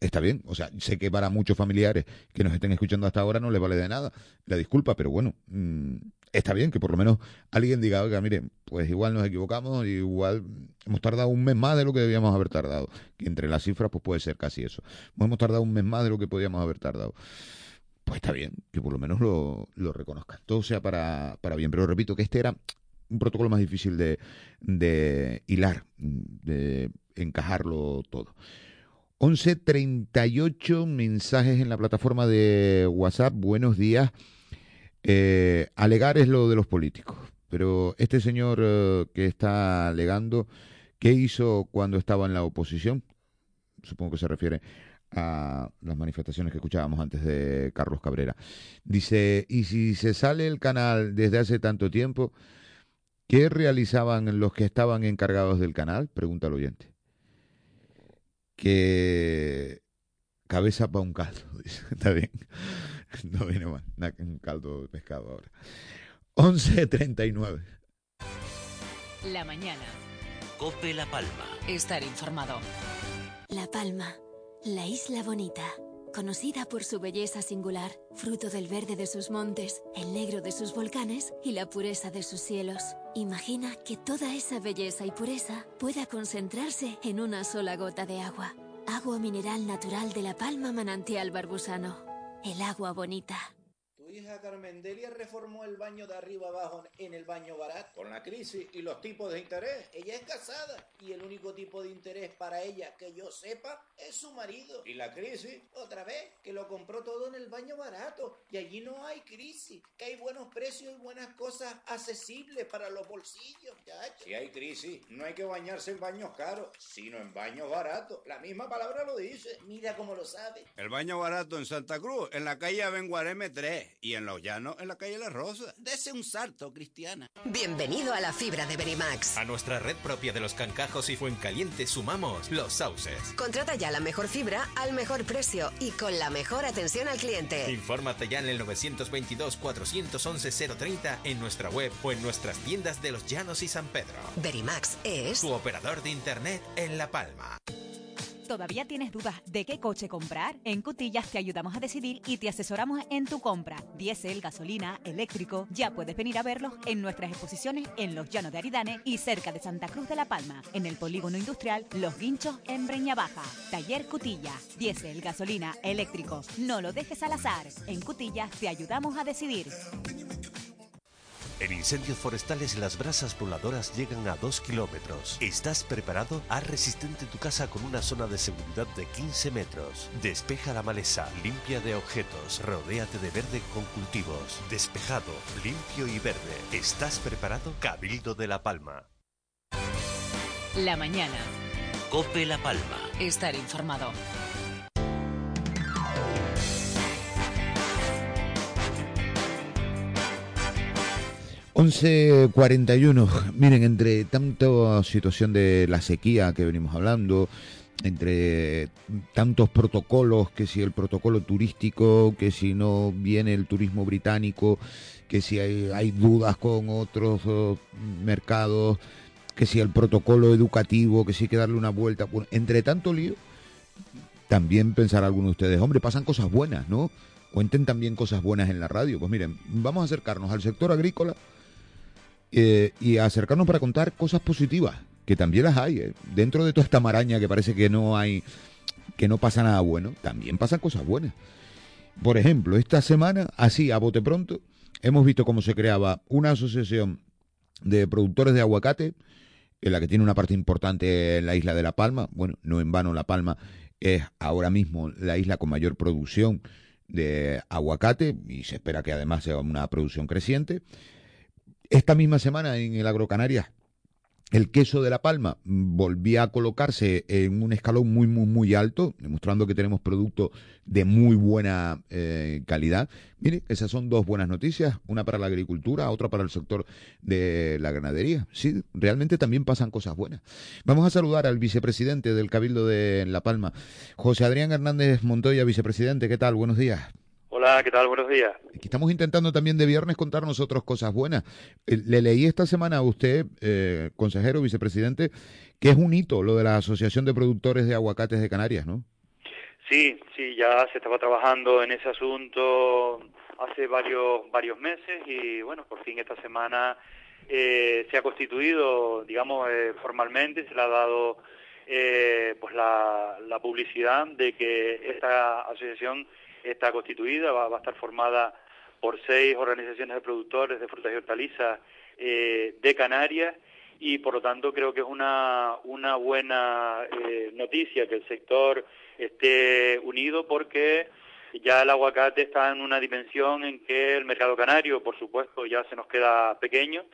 Está bien, o sea, sé que para muchos familiares que nos estén escuchando hasta ahora no les vale de nada la disculpa, pero bueno, mm, está bien que por lo menos alguien diga, oiga, mire, pues igual nos equivocamos, igual hemos tardado un mes más de lo que debíamos haber tardado, entre las cifras pues puede ser casi eso. Hemos tardado un mes más de lo que podíamos haber tardado pues está bien, que por lo menos lo, lo reconozcan. Todo sea para, para bien. Pero repito que este era un protocolo más difícil de, de hilar, de encajarlo todo. 11.38 mensajes en la plataforma de WhatsApp. Buenos días. Eh, alegar es lo de los políticos. Pero este señor eh, que está alegando, ¿qué hizo cuando estaba en la oposición? Supongo que se refiere a las manifestaciones que escuchábamos antes de Carlos Cabrera. Dice, y si se sale el canal desde hace tanto tiempo, ¿qué realizaban los que estaban encargados del canal? Pregunta el oyente. Que cabeza para un caldo, *laughs* dice. Está bien. *laughs* No viene mal. Un caldo de pescado ahora. 11.39. La mañana. Cope La Palma. Estar informado. La Palma. La isla bonita, conocida por su belleza singular, fruto del verde de sus montes, el negro de sus volcanes y la pureza de sus cielos. Imagina que toda esa belleza y pureza pueda concentrarse en una sola gota de agua. Agua mineral natural de la Palma Manantial Barbusano. El agua bonita. Hija Carmendelia reformó el baño de arriba abajo en el baño barato. Con la crisis y los tipos de interés. Ella es casada y el único tipo de interés para ella que yo sepa es su marido. ¿Y la crisis? Otra vez, que lo compró todo en el baño barato. Y allí no hay crisis. Que hay buenos precios y buenas cosas accesibles para los bolsillos. chacho. Si hay crisis, no hay que bañarse en baños caros, sino en baños baratos. La misma palabra lo dice. Mira cómo lo sabe. El baño barato en Santa Cruz, en la calle Abenguareme 3 y en Los Llanos, en la calle La Rosa. Dese un salto, Cristiana. Bienvenido a la fibra de Verimax. A nuestra red propia de los cancajos y Fuencaliente sumamos los sauces. Contrata ya la mejor fibra al mejor precio y con la mejor atención al cliente. Infórmate ya en el 922-411-030 en nuestra web o en nuestras tiendas de Los Llanos y San Pedro. Verimax es Tu operador de internet en La Palma. ¿Todavía tienes dudas de qué coche comprar? En Cutillas te ayudamos a decidir y te asesoramos en tu compra. Diésel, gasolina, eléctrico. Ya puedes venir a verlos en nuestras exposiciones en Los Llanos de Aridane y cerca de Santa Cruz de la Palma, en el polígono industrial Los Guinchos en Breña Baja. Taller Cutilla. Diésel, gasolina, eléctrico. No lo dejes al azar. En Cutillas te ayudamos a decidir. En incendios forestales las brasas voladoras llegan a 2 kilómetros. ¿Estás preparado? Haz resistente tu casa con una zona de seguridad de 15 metros. Despeja la maleza, limpia de objetos, rodéate de verde con cultivos. Despejado, limpio y verde. ¿Estás preparado? Cabildo de La Palma. La mañana. Cope La Palma. Estar informado. 11.41. Miren, entre tanta situación de la sequía que venimos hablando, entre tantos protocolos, que si el protocolo turístico, que si no viene el turismo británico, que si hay, dudas con otros oh, mercados, que si el protocolo educativo, que si hay que darle una vuelta. Entre tanto lío, también pensar algunos de ustedes, hombre, pasan cosas buenas, ¿no? Cuenten también cosas buenas en la radio. Pues miren, vamos a acercarnos al sector agrícola eh, y acercarnos para contar cosas positivas, que también las hay. eh. Dentro de toda esta maraña que parece que no hay, que no pasa nada bueno, también pasan cosas buenas. Por ejemplo, esta semana, así a bote pronto, hemos visto cómo se creaba una asociación de productores de aguacate, en la que tiene una parte importante en la isla de La Palma. Bueno, no en vano La Palma es ahora mismo la isla con mayor producción de aguacate y se espera que además sea una producción creciente. Esta misma semana en el Agrocanarias, el queso de La Palma volvía a colocarse en un escalón muy, muy, muy alto, demostrando que tenemos productos de muy buena eh, calidad. Mire, esas son dos buenas noticias, una para la agricultura, otra para el sector de la ganadería. Sí, realmente también pasan cosas buenas. Vamos a saludar al vicepresidente del Cabildo de La Palma, José Adrián Hernández Montoya, vicepresidente. ¿Qué tal? Buenos días. Hola, ¿qué tal? Buenos días. Estamos intentando también de viernes contar nosotros cosas buenas. Eh, Le leí esta semana a usted, eh, consejero, vicepresidente, que es un hito lo de la Asociación de Productores de Aguacates de Canarias, ¿no? Sí, sí, ya se estaba trabajando en ese asunto hace varios varios meses y bueno, por fin esta semana eh, se ha constituido, digamos, eh, formalmente, se le ha dado eh, pues la, la publicidad de que esta asociación está constituida, va, va a estar formada por seis organizaciones de productores de frutas y hortalizas eh, de Canarias y por lo tanto creo que es una, una buena eh, noticia que el sector esté unido porque ya el aguacate está en una dimensión en que el mercado canario, por supuesto, ya se nos queda pequeño.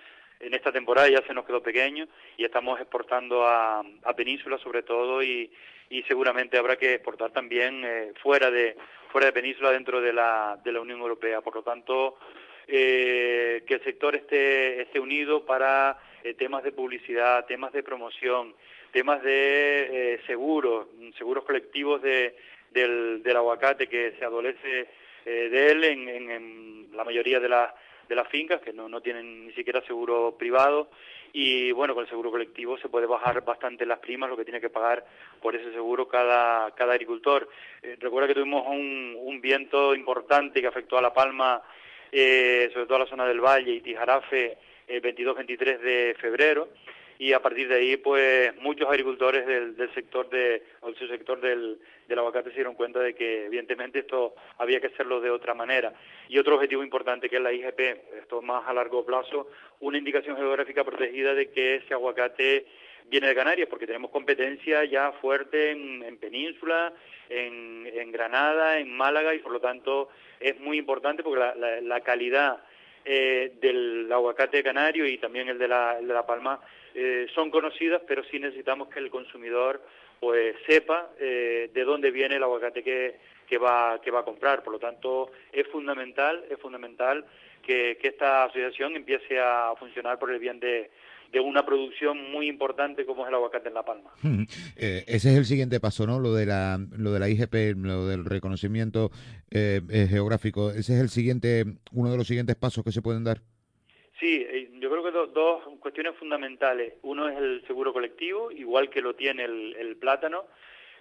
En esta temporada ya se nos quedó pequeño y estamos exportando a, a Península sobre todo y, y seguramente habrá que exportar también eh, fuera de fuera de Península dentro de la, de la Unión Europea. Por lo tanto, eh, que el sector esté, esté unido para eh, temas de publicidad, temas de promoción, temas de eh, seguros, seguros colectivos de, del, aguacate que se adolece eh, de él en, en, en la mayoría de, las de las fincas que no, no tienen ni siquiera seguro privado. Y bueno con el seguro colectivo se puede bajar bastante las primas lo que tiene que pagar por ese seguro cada cada agricultor. Eh, recuerda que tuvimos un, un viento importante que afectó a la Palma eh, sobre todo a la zona del Valle y Tijarafe el 22-23 de febrero y a partir de ahí pues muchos agricultores del, del sector de o del sector del, del aguacate se dieron cuenta de que evidentemente esto había que hacerlo de otra manera. Y otro objetivo importante que es la IGP esto más a largo plazo una indicación geográfica protegida de que ese aguacate viene de Canarias porque tenemos competencia ya fuerte en, en Península en, en Granada en Málaga y por lo tanto es muy importante porque la, la, la calidad eh, del aguacate canario y también el de la, el de la palma eh, son conocidas, pero sí necesitamos que el consumidor pues sepa eh, de dónde viene el aguacate que, que va que va a comprar. Por lo tanto, es fundamental, es fundamental que, que esta asociación empiece a funcionar por el bien de, de una producción muy importante como es el aguacate en La Palma. *laughs* Eh, ese es el siguiente paso, ¿no? Lo de la, lo de la IGP, lo del reconocimiento eh, eh, geográfico. Ese es el siguiente, uno de los siguientes pasos que se pueden dar. Sí, eh, yo creo que do, dos cuestiones fundamentales. Uno es el seguro colectivo, igual que lo tiene el, el plátano,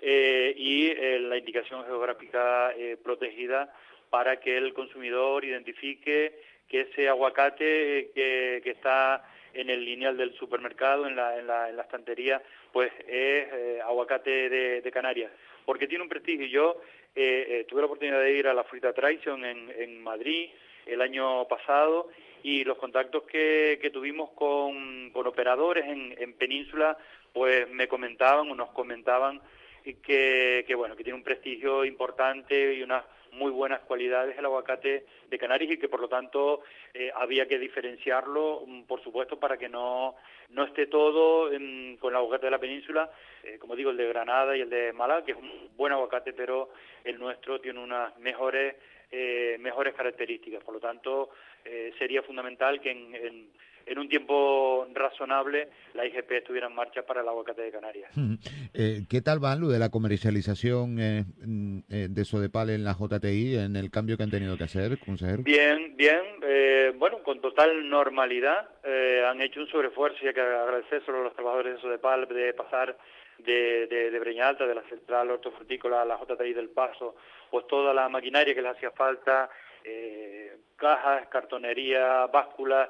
eh, y eh, la indicación geográfica eh, protegida para que el consumidor identifique que ese aguacate eh, que, que está en el lineal del supermercado, en la, en la, en la estantería, pues es eh, aguacate de, Canarias, porque tiene un prestigio. Yo tuve la oportunidad de ir a la Fruita Tradition en, en Madrid el año pasado y los contactos que, que tuvimos con, con operadores en, en, Península, pues me comentaban o nos comentaban que, que, bueno, que tiene un prestigio importante y unas muy buenas cualidades el aguacate de Canarias y que por lo tanto eh, había que diferenciarlo, mm, por supuesto, para que no, no esté todo en, con el aguacate de la península, eh, como digo, el de Granada y el de Málaga, que es un buen aguacate, pero el nuestro tiene unas mejores, eh, mejores características. Por lo tanto, eh, sería fundamental que en, en en un tiempo razonable la IGP estuviera en marcha para el aguacate de Canarias. Eh, ¿Qué tal va lo de la comercialización eh, eh, de Sodepal en la JTI, en el cambio que han tenido que hacer, consejero? Bien, bien, eh, bueno, con total normalidad. Eh, han hecho un sobreesfuerzo y hay que agradecer solo a los trabajadores de Sodepal de pasar de, de, de Breña Alta, de la central hortofrutícola a la JTI del Paso, pues toda la maquinaria que les hacía falta, eh, cajas, cartonería, básculas,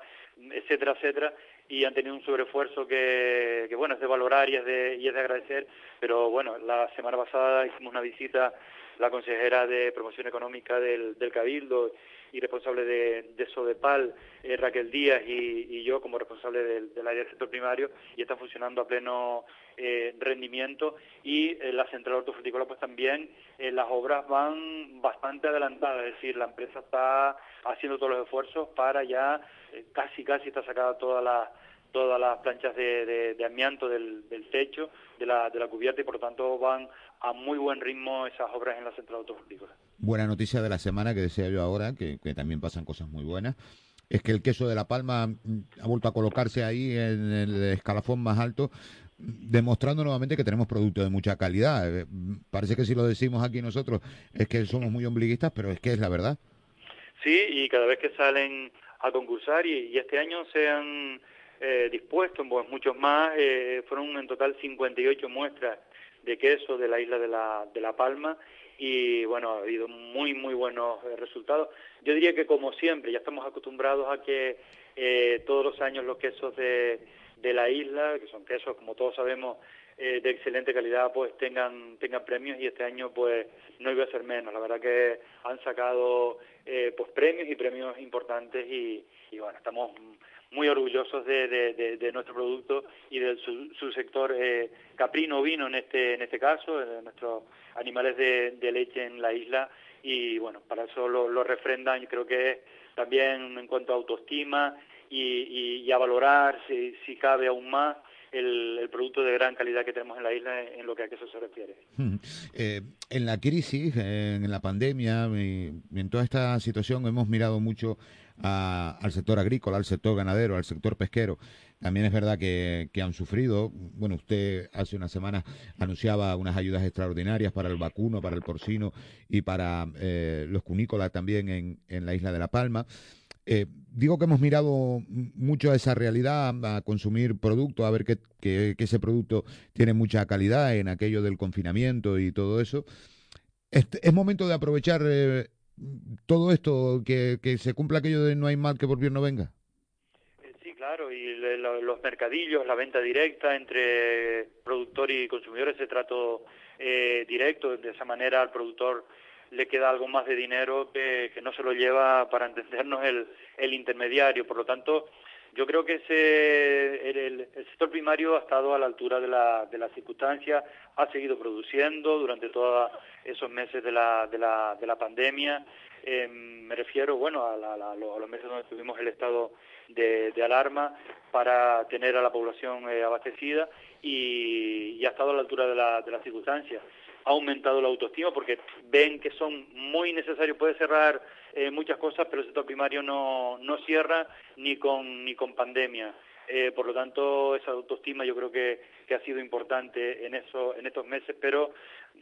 etcétera, etcétera, y han tenido un sobreesfuerzo que, que bueno, es de valorar y es de, y es de agradecer, pero bueno, la semana pasada hicimos una visita la consejera de promoción económica del, del Cabildo y responsable de, de Sodepal, eh, Raquel Díaz, y, yo como responsable del, del, área del sector primario, y están funcionando a pleno eh, rendimiento. Y eh, la central hortofrutícola, pues también eh, las obras van bastante adelantadas, es decir, la empresa está haciendo todos los esfuerzos para ya casi, casi está sacada toda la todas las planchas de, de, de amianto del, del, techo, de la, de la cubierta y por lo tanto van a muy buen ritmo esas obras en la central autofrutícola. Buena noticia de la semana que decía yo ahora, que, también pasan cosas muy buenas, es que el queso de La Palma ha vuelto a colocarse ahí en el escalafón más alto, demostrando nuevamente que tenemos productos de mucha calidad. Eh, parece que si lo decimos aquí nosotros es que somos muy ombliguistas, pero es que es la verdad. Sí, y cada vez que salen a concursar y, este año se han eh, dispuestos, pues muchos más, eh, fueron en total 58 muestras de queso de la isla de la, de la Palma y bueno, ha habido muy, muy buenos eh, resultados. Yo diría que como siempre, ya estamos acostumbrados a que eh, todos los años los quesos de, de la isla, que son quesos, como todos sabemos, eh, de excelente calidad, pues tengan, tengan premios y este año pues no iba a ser menos. La verdad que han sacado eh, pues premios y premios importantes y, y bueno, estamos muy orgullosos de, de, de, de, nuestro producto y del su, su sector eh, caprino vino en este en este caso de nuestros animales de, de, leche en la isla y bueno para eso lo, lo refrendan yo creo que también en cuanto a autoestima y, y, y a valorar si, si cabe aún más el, producto de gran calidad que tenemos en la isla en, lo que a queso se refiere. Eh, en la crisis, en la pandemia, en toda esta situación hemos mirado mucho a, al sector agrícola, al sector ganadero, al sector pesquero. También es verdad que, que, han sufrido. Bueno, usted hace unas semanas anunciaba unas ayudas extraordinarias para el vacuno, para el porcino y para eh, los cunícolas también en, la isla de La Palma. Eh, digo que hemos mirado mucho a esa realidad, a consumir producto, a ver que, que, ese producto tiene mucha calidad en aquello del confinamiento y todo eso. Es, es momento de aprovechar eh, todo esto, que, que se cumpla aquello de no hay mal que por bien no venga. Sí, claro y le- lo- los mercadillos, la venta directa entre productor y consumidor, ese trato eh, directo, de esa manera al productor le queda algo más de dinero que, que no se lo lleva, para *laughs* entendernos, el, el intermediario. Por lo tanto, yo creo que ese, el, sector primario ha estado a la altura de la, de las circunstancias, ha seguido produciendo durante todos esos meses de la, de la, de la pandemia. Eh, me refiero, bueno, a, la- la- a los meses donde tuvimos el estado de, alarma para tener a la población eh, abastecida y, y ha estado a la altura de, la, de las circunstancias. Ha aumentado la autoestima porque ven que son muy necesarios, puede cerrar eh, muchas cosas, pero el sector primario no, no cierra ni con, ni con pandemia. Eh, por lo tanto, esa autoestima yo creo que, que ha sido importante en, eso, en estos meses, pero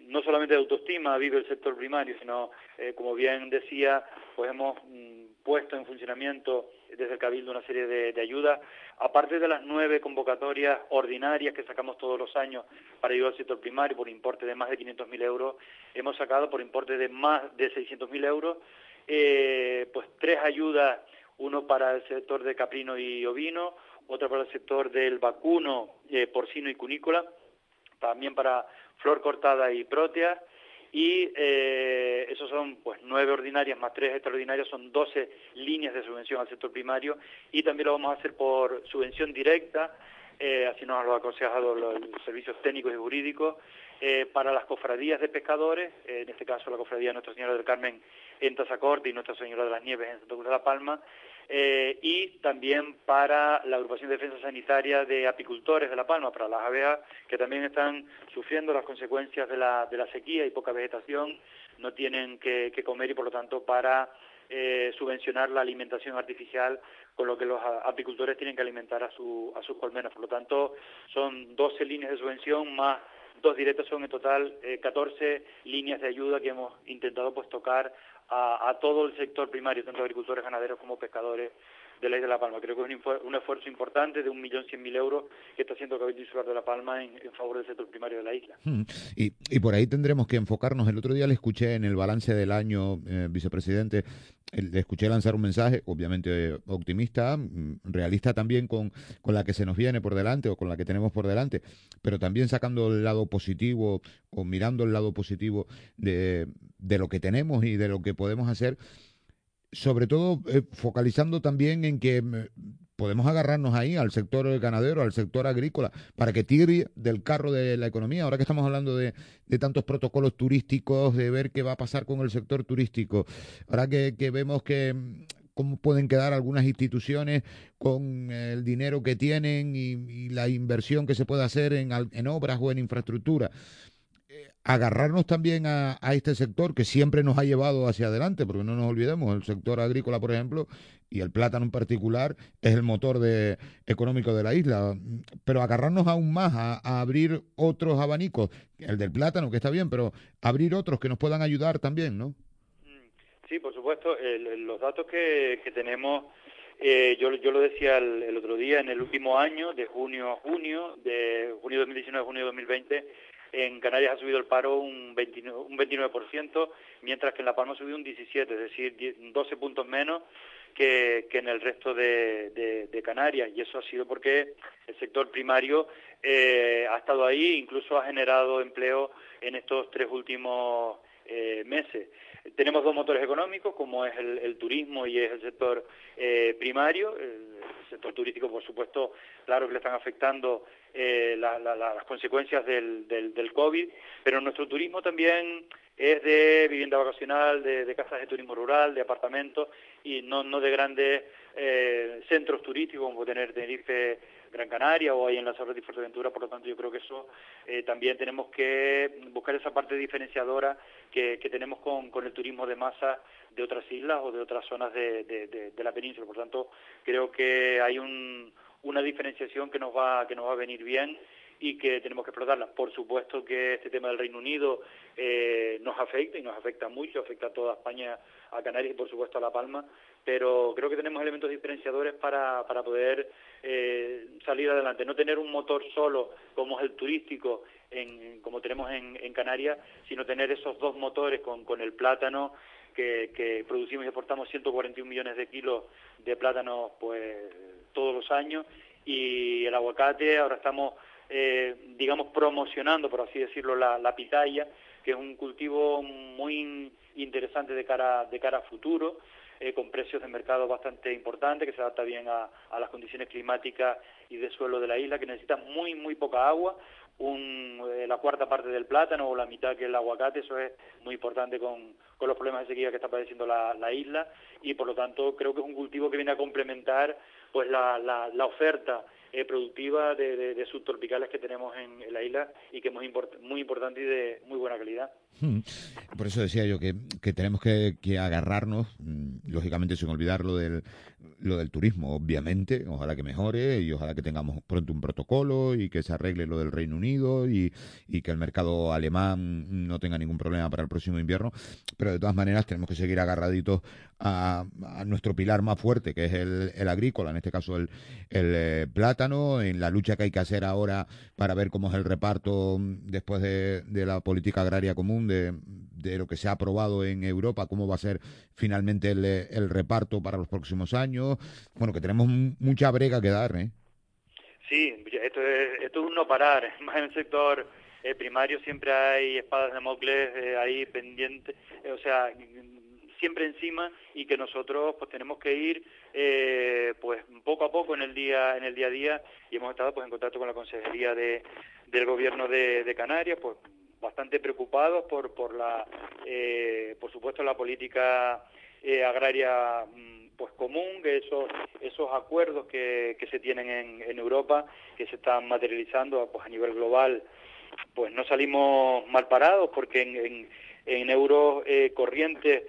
no solamente de autoestima vive el sector primario, sino, eh, como bien decía, pues hemos mm, puesto en funcionamiento desde el Cabildo una serie de, de ayudas, aparte de las nueve convocatorias ordinarias que sacamos todos los años para ayudar al sector primario por importe de más de 500.000 euros, hemos sacado por importe de más de 600.000 euros, eh, pues tres ayudas, uno para el sector de caprino y ovino, otra para el sector del vacuno, eh, porcino y cunícola, también para flor cortada y próteas, y eh, esos son pues nueve ordinarias más tres extraordinarias, son 12 líneas de subvención al sector primario, y también lo vamos a hacer por subvención directa, eh, así nos lo ha aconsejado los, los servicios técnicos y jurídicos, eh, para las cofradías de pescadores, eh, en este caso la cofradía de Nuestra Señora del Carmen en Tazacorte y Nuestra Señora de las Nieves en Santa Cruz de la Palma, eh, y también para la agrupación de defensa sanitaria de apicultores de La Palma, para las abejas que también están sufriendo las consecuencias de la, de la sequía y poca vegetación, no tienen que, que comer y por lo tanto para eh, subvencionar la alimentación artificial con lo que los apicultores tienen que alimentar a, su, a sus colmenas. Por lo tanto, son 12 líneas de subvención más dos directas, son en total eh, 14 líneas de ayuda que hemos intentado pues tocar a, a todo el sector primario, tanto agricultores, ganaderos como pescadores de la isla de La Palma. Creo que es un, un esfuerzo importante de un millón cien mil euros que está haciendo el Cabildo Insular de La Palma en, en favor del sector primario de la isla. Hmm. Y, y por ahí tendremos que enfocarnos. El otro día le escuché en el balance del año, eh, vicepresidente, le escuché lanzar un mensaje, obviamente optimista, mm, realista también con, con la que se nos viene por delante o con la que tenemos por delante, pero también sacando el lado positivo o mirando el lado positivo de, de lo que tenemos y de lo que podemos hacer sobre todo eh, focalizando también en que mm, podemos agarrarnos ahí al sector ganadero, al sector agrícola, para que tire del carro de la economía. Ahora que estamos hablando de, de tantos protocolos turísticos, de ver qué va a pasar con el sector turístico, ahora que, vemos que mm, cómo pueden quedar algunas instituciones con el dinero que tienen y, y la inversión que se puede hacer en, en obras o en infraestructura agarrarnos también a, a este sector que siempre nos ha llevado hacia adelante, porque no nos olvidemos, el sector agrícola, por ejemplo, y el plátano en particular, es el motor de, económico de la isla. Pero agarrarnos aún más a, abrir otros abanicos, el del plátano, que está bien, pero abrir otros que nos puedan ayudar también, ¿no? Sí, por supuesto. el- los datos que, que tenemos, eh, yo, yo lo decía el, el otro día, en el último año, de junio a junio, de junio 2019 a junio 2020, en Canarias ha subido el paro un 29%, un 29%, mientras que en La Palma ha subido un 17%, es decir, 10 12 puntos menos que, en el resto de Canarias. Y eso ha sido porque el sector primario eh, ha estado ahí, incluso ha generado empleo en estos tres últimos eh, meses. Tenemos dos motores económicos, como es el, el turismo y es el sector eh, primario. El sector turístico, por supuesto, claro que le están afectando eh, la- la- la- las consecuencias del, del, del COVID, pero nuestro turismo también es de vivienda vacacional, de, de casas de turismo rural, de apartamentos y no, no de grandes eh, centros turísticos como tener Tenerife, Gran Canaria o ahí en las Sorres de Fuerteventura, por lo tanto yo creo que eso eh, también tenemos que buscar esa parte diferenciadora que, tenemos con, el turismo de masa de otras islas o de otras zonas de, la península. Por tanto, creo que hay un- una diferenciación que nos va que nos va a venir bien y que tenemos que explotarla. Por supuesto que este tema del Reino Unido eh, nos afecta y nos afecta mucho, afecta a toda España, a Canarias y por supuesto a La Palma, pero creo que tenemos elementos diferenciadores para, para poder eh, salir adelante. No tener un motor solo como es el turístico, en, como tenemos en, en Canarias, sino tener esos dos motores con, con el plátano que, producimos y exportamos 141 millones de kilos de plátanos pues todos los años y el aguacate ahora estamos, eh, digamos, promocionando, por así decirlo, la, la pitaya, que es un cultivo muy interesante de cara, de cara a futuro, eh, con precios de mercado bastante importantes, que se adapta bien a, a, las condiciones climáticas y de suelo de la isla, que necesita muy, muy poca agua, un, eh, la cuarta parte del plátano o la mitad que el aguacate, eso es muy importante con, con los problemas de sequía que está padeciendo la, la, isla y por lo tanto creo que es un cultivo que viene a complementar pues la, la, la oferta eh, productiva de, de, subtropicales que tenemos en, la isla y que es muy, muy importante y de muy buena calidad. Hmm. Por eso decía yo que, que tenemos que, agarrarnos, mm, lógicamente sin olvidar lo del, lo del turismo, obviamente, ojalá que mejore y ojalá que tengamos pronto un protocolo y que se arregle lo del Reino Unido y, y que el mercado alemán no tenga ningún problema para el próximo invierno, pero de todas maneras tenemos que seguir agarraditos a, a nuestro pilar más fuerte, que es el, el agrícola, en este caso el, el eh, plátano, en la lucha que hay que hacer ahora para ver cómo es el reparto después de, de la política agraria común, de, de, lo que se ha aprobado en Europa, cómo va a ser finalmente el, el reparto para los próximos años. Bueno, que tenemos mucha brega que dar, ¿eh? Sí, esto es, esto es un no parar, *laughs* más en el sector eh, primario siempre hay espadas de Mocles eh, ahí pendientes, eh, o sea, siempre encima y que nosotros pues tenemos que ir eh, pues poco a poco en el día en el día a día y hemos estado pues en contacto con la consejería de del gobierno de Canarias pues bastante preocupados por por la eh, por supuesto la política eh, agraria pues común que esos esos acuerdos que, que se tienen en, en Europa que se están materializando pues a nivel global pues no salimos mal parados porque en, en, en euros eh, corrientes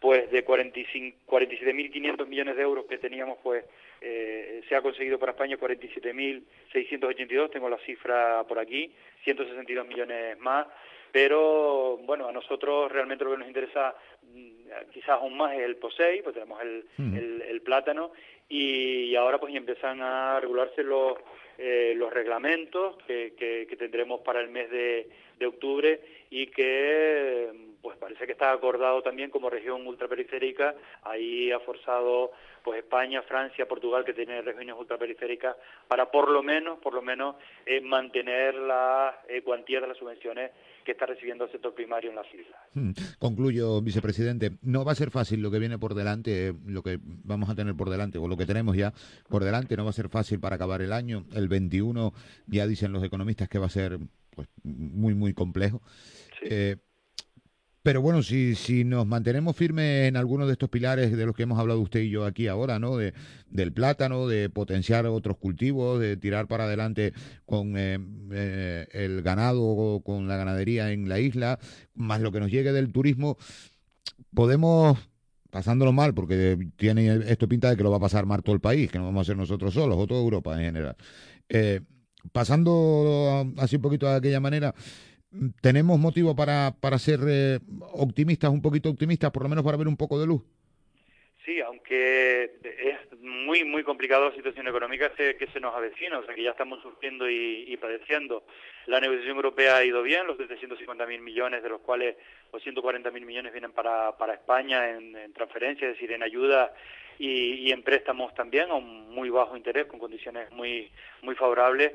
pues de 47.500 millones de euros que teníamos, pues eh, se ha conseguido para España 47.682, tengo la cifra por aquí, 162 millones más, pero bueno, a nosotros realmente lo que nos interesa mm, quizás aún más es el POSEI, pues tenemos el, mm. el, el plátano y, y, ahora pues empiezan a regularse los, eh, los reglamentos que, que, que, tendremos para el mes de, de octubre y que pues parece que está acordado también como región ultraperiférica, ahí ha forzado pues España, Francia, Portugal que tienen regiones ultraperiféricas para por lo menos, por lo menos eh, mantener la eh, cuantía de las subvenciones que está recibiendo el sector primario en las islas. Hmm. Concluyo, vicepresidente, no va a ser fácil lo que viene por delante, lo que vamos a tener por delante o lo que tenemos ya por delante, no va a ser fácil para acabar el año. El 21 ya dicen los economistas que va a ser pues muy muy complejo. Sí. Eh, pero bueno, si, si nos mantenemos firmes en algunos de estos pilares de los que hemos hablado usted y yo aquí ahora, ¿no? De, del plátano, de potenciar otros cultivos, de tirar para adelante con eh, eh, el ganado o con la ganadería en la isla, más lo que nos llegue del turismo, podemos pasándolo mal, porque tiene esto pinta de que lo va a pasar mal todo el país, que no vamos a ser nosotros solos o toda Europa en general. Eh, pasando así un poquito de aquella manera, ¿tenemos motivo para, para ser eh, optimistas, un poquito optimistas, por lo menos para ver un poco de luz? Sí, aunque es muy, muy complicado la situación económica que, se nos avecina, o sea que ya estamos sufriendo y, y padeciendo. La negociación europea ha ido bien, los 750.000 millones, de los cuales los 140.000 millones vienen para, para España en, en transferencias, es decir, en ayuda y, y en préstamos también a un muy bajo interés, con condiciones muy, muy favorables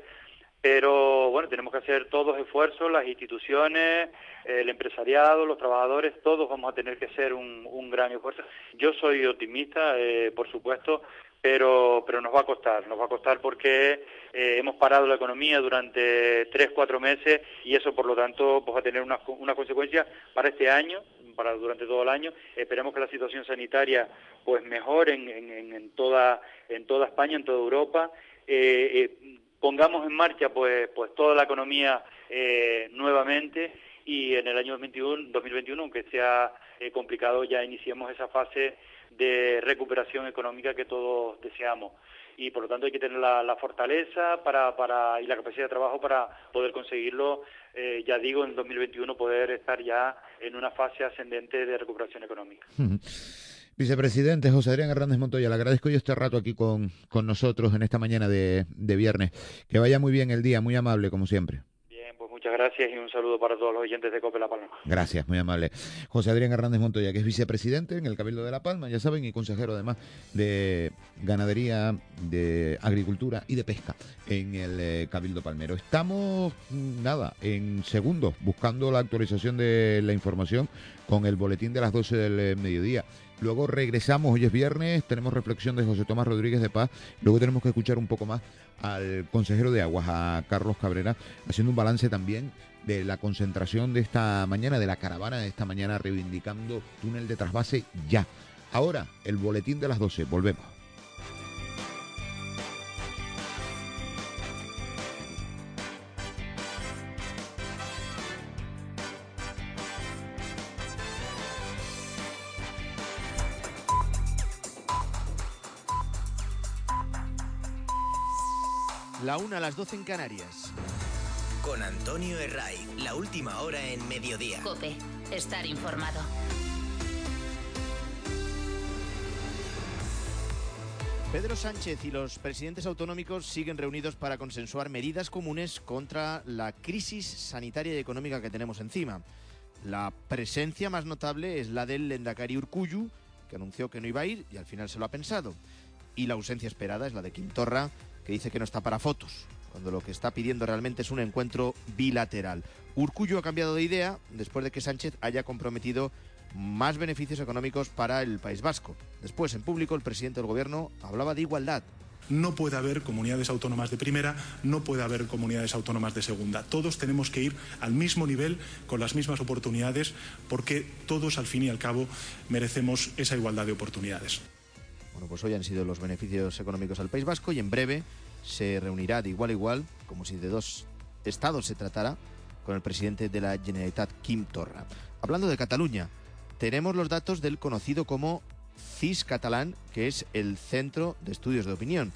pero bueno, tenemos que hacer todos esfuerzos, las instituciones, el empresariado, los trabajadores, todos vamos a tener que hacer un, gran esfuerzo. Yo soy optimista, eh, por supuesto, pero, pero nos va a costar, nos va a costar porque eh, hemos parado la economía durante tres, cuatro meses y eso por lo tanto pues, va a tener una, una consecuencia para este año, para durante todo el año. Esperemos que la situación sanitaria pues mejore en, en, en toda, en toda España, en toda Europa. Eh, eh, pongamos en marcha pues pues toda la economía eh, nuevamente y en el año 2021, 2021 aunque sea eh, complicado ya iniciemos esa fase de recuperación económica que todos deseamos. Y por lo tanto hay que tener la, la fortaleza para, para y la capacidad de trabajo para poder conseguirlo eh, ya digo en 2021 poder estar ya en una fase ascendente de recuperación económica *laughs* Vicepresidente José Adrián Hernández Montoya, le agradezco yo este rato aquí con, con nosotros en esta mañana de, de viernes. Que vaya muy bien el día, muy amable como siempre. Bien, pues muchas Muchas gracias y un saludo para todos los oyentes de Cope La Palma. Gracias, muy amable. José Adrián Hernández Montoya, que es vicepresidente en el Cabildo de La Palma, ya saben, y consejero además de ganadería, de agricultura y de pesca en el eh, Cabildo Palmero. Estamos, mm, nada, en segundos, buscando la actualización de la información con el boletín de las 12 del eh, mediodía. Luego regresamos, hoy es viernes, tenemos reflexión de José Tomás Rodríguez de Paz, luego tenemos que escuchar un poco más al consejero de Aguas, a Carlos Cabrera, haciendo un balance también de la concentración de esta mañana, de la caravana de esta mañana, reivindicando túnel de trasvase ya. Ahora, el boletín de las 12, volvemos. La una a las 12 en Canarias. Con Antonio Herray, la última hora en mediodía. Cope, estar informado. Pedro Sánchez y los presidentes autonómicos siguen reunidos para consensuar medidas comunes contra la crisis sanitaria y económica que tenemos encima. La presencia más notable es la del Lendakari Urcuyu, que anunció que no iba a ir y al final se lo ha pensado. Y la ausencia esperada es la de Quintorra, que dice que no está para fotos, cuando lo que está pidiendo realmente es un encuentro bilateral. Urcuyo ha cambiado de idea después de que Sánchez haya comprometido más beneficios económicos para el País Vasco. Después, en público, el presidente del gobierno hablaba de igualdad. No puede haber comunidades autónomas de primera, no puede haber comunidades autónomas de segunda. Todos tenemos que ir al mismo nivel, con las mismas oportunidades, porque todos, al fin y al cabo, merecemos esa igualdad de oportunidades. Bueno, pues hoy han sido los beneficios económicos al País Vasco y en breve se reunirá de igual a igual, como si de dos estados se tratara, con el presidente de la Generalitat, Quim Torra. Hablando de Cataluña, tenemos los datos del conocido como CIS catalán, que es el Centro de Estudios de Opinión.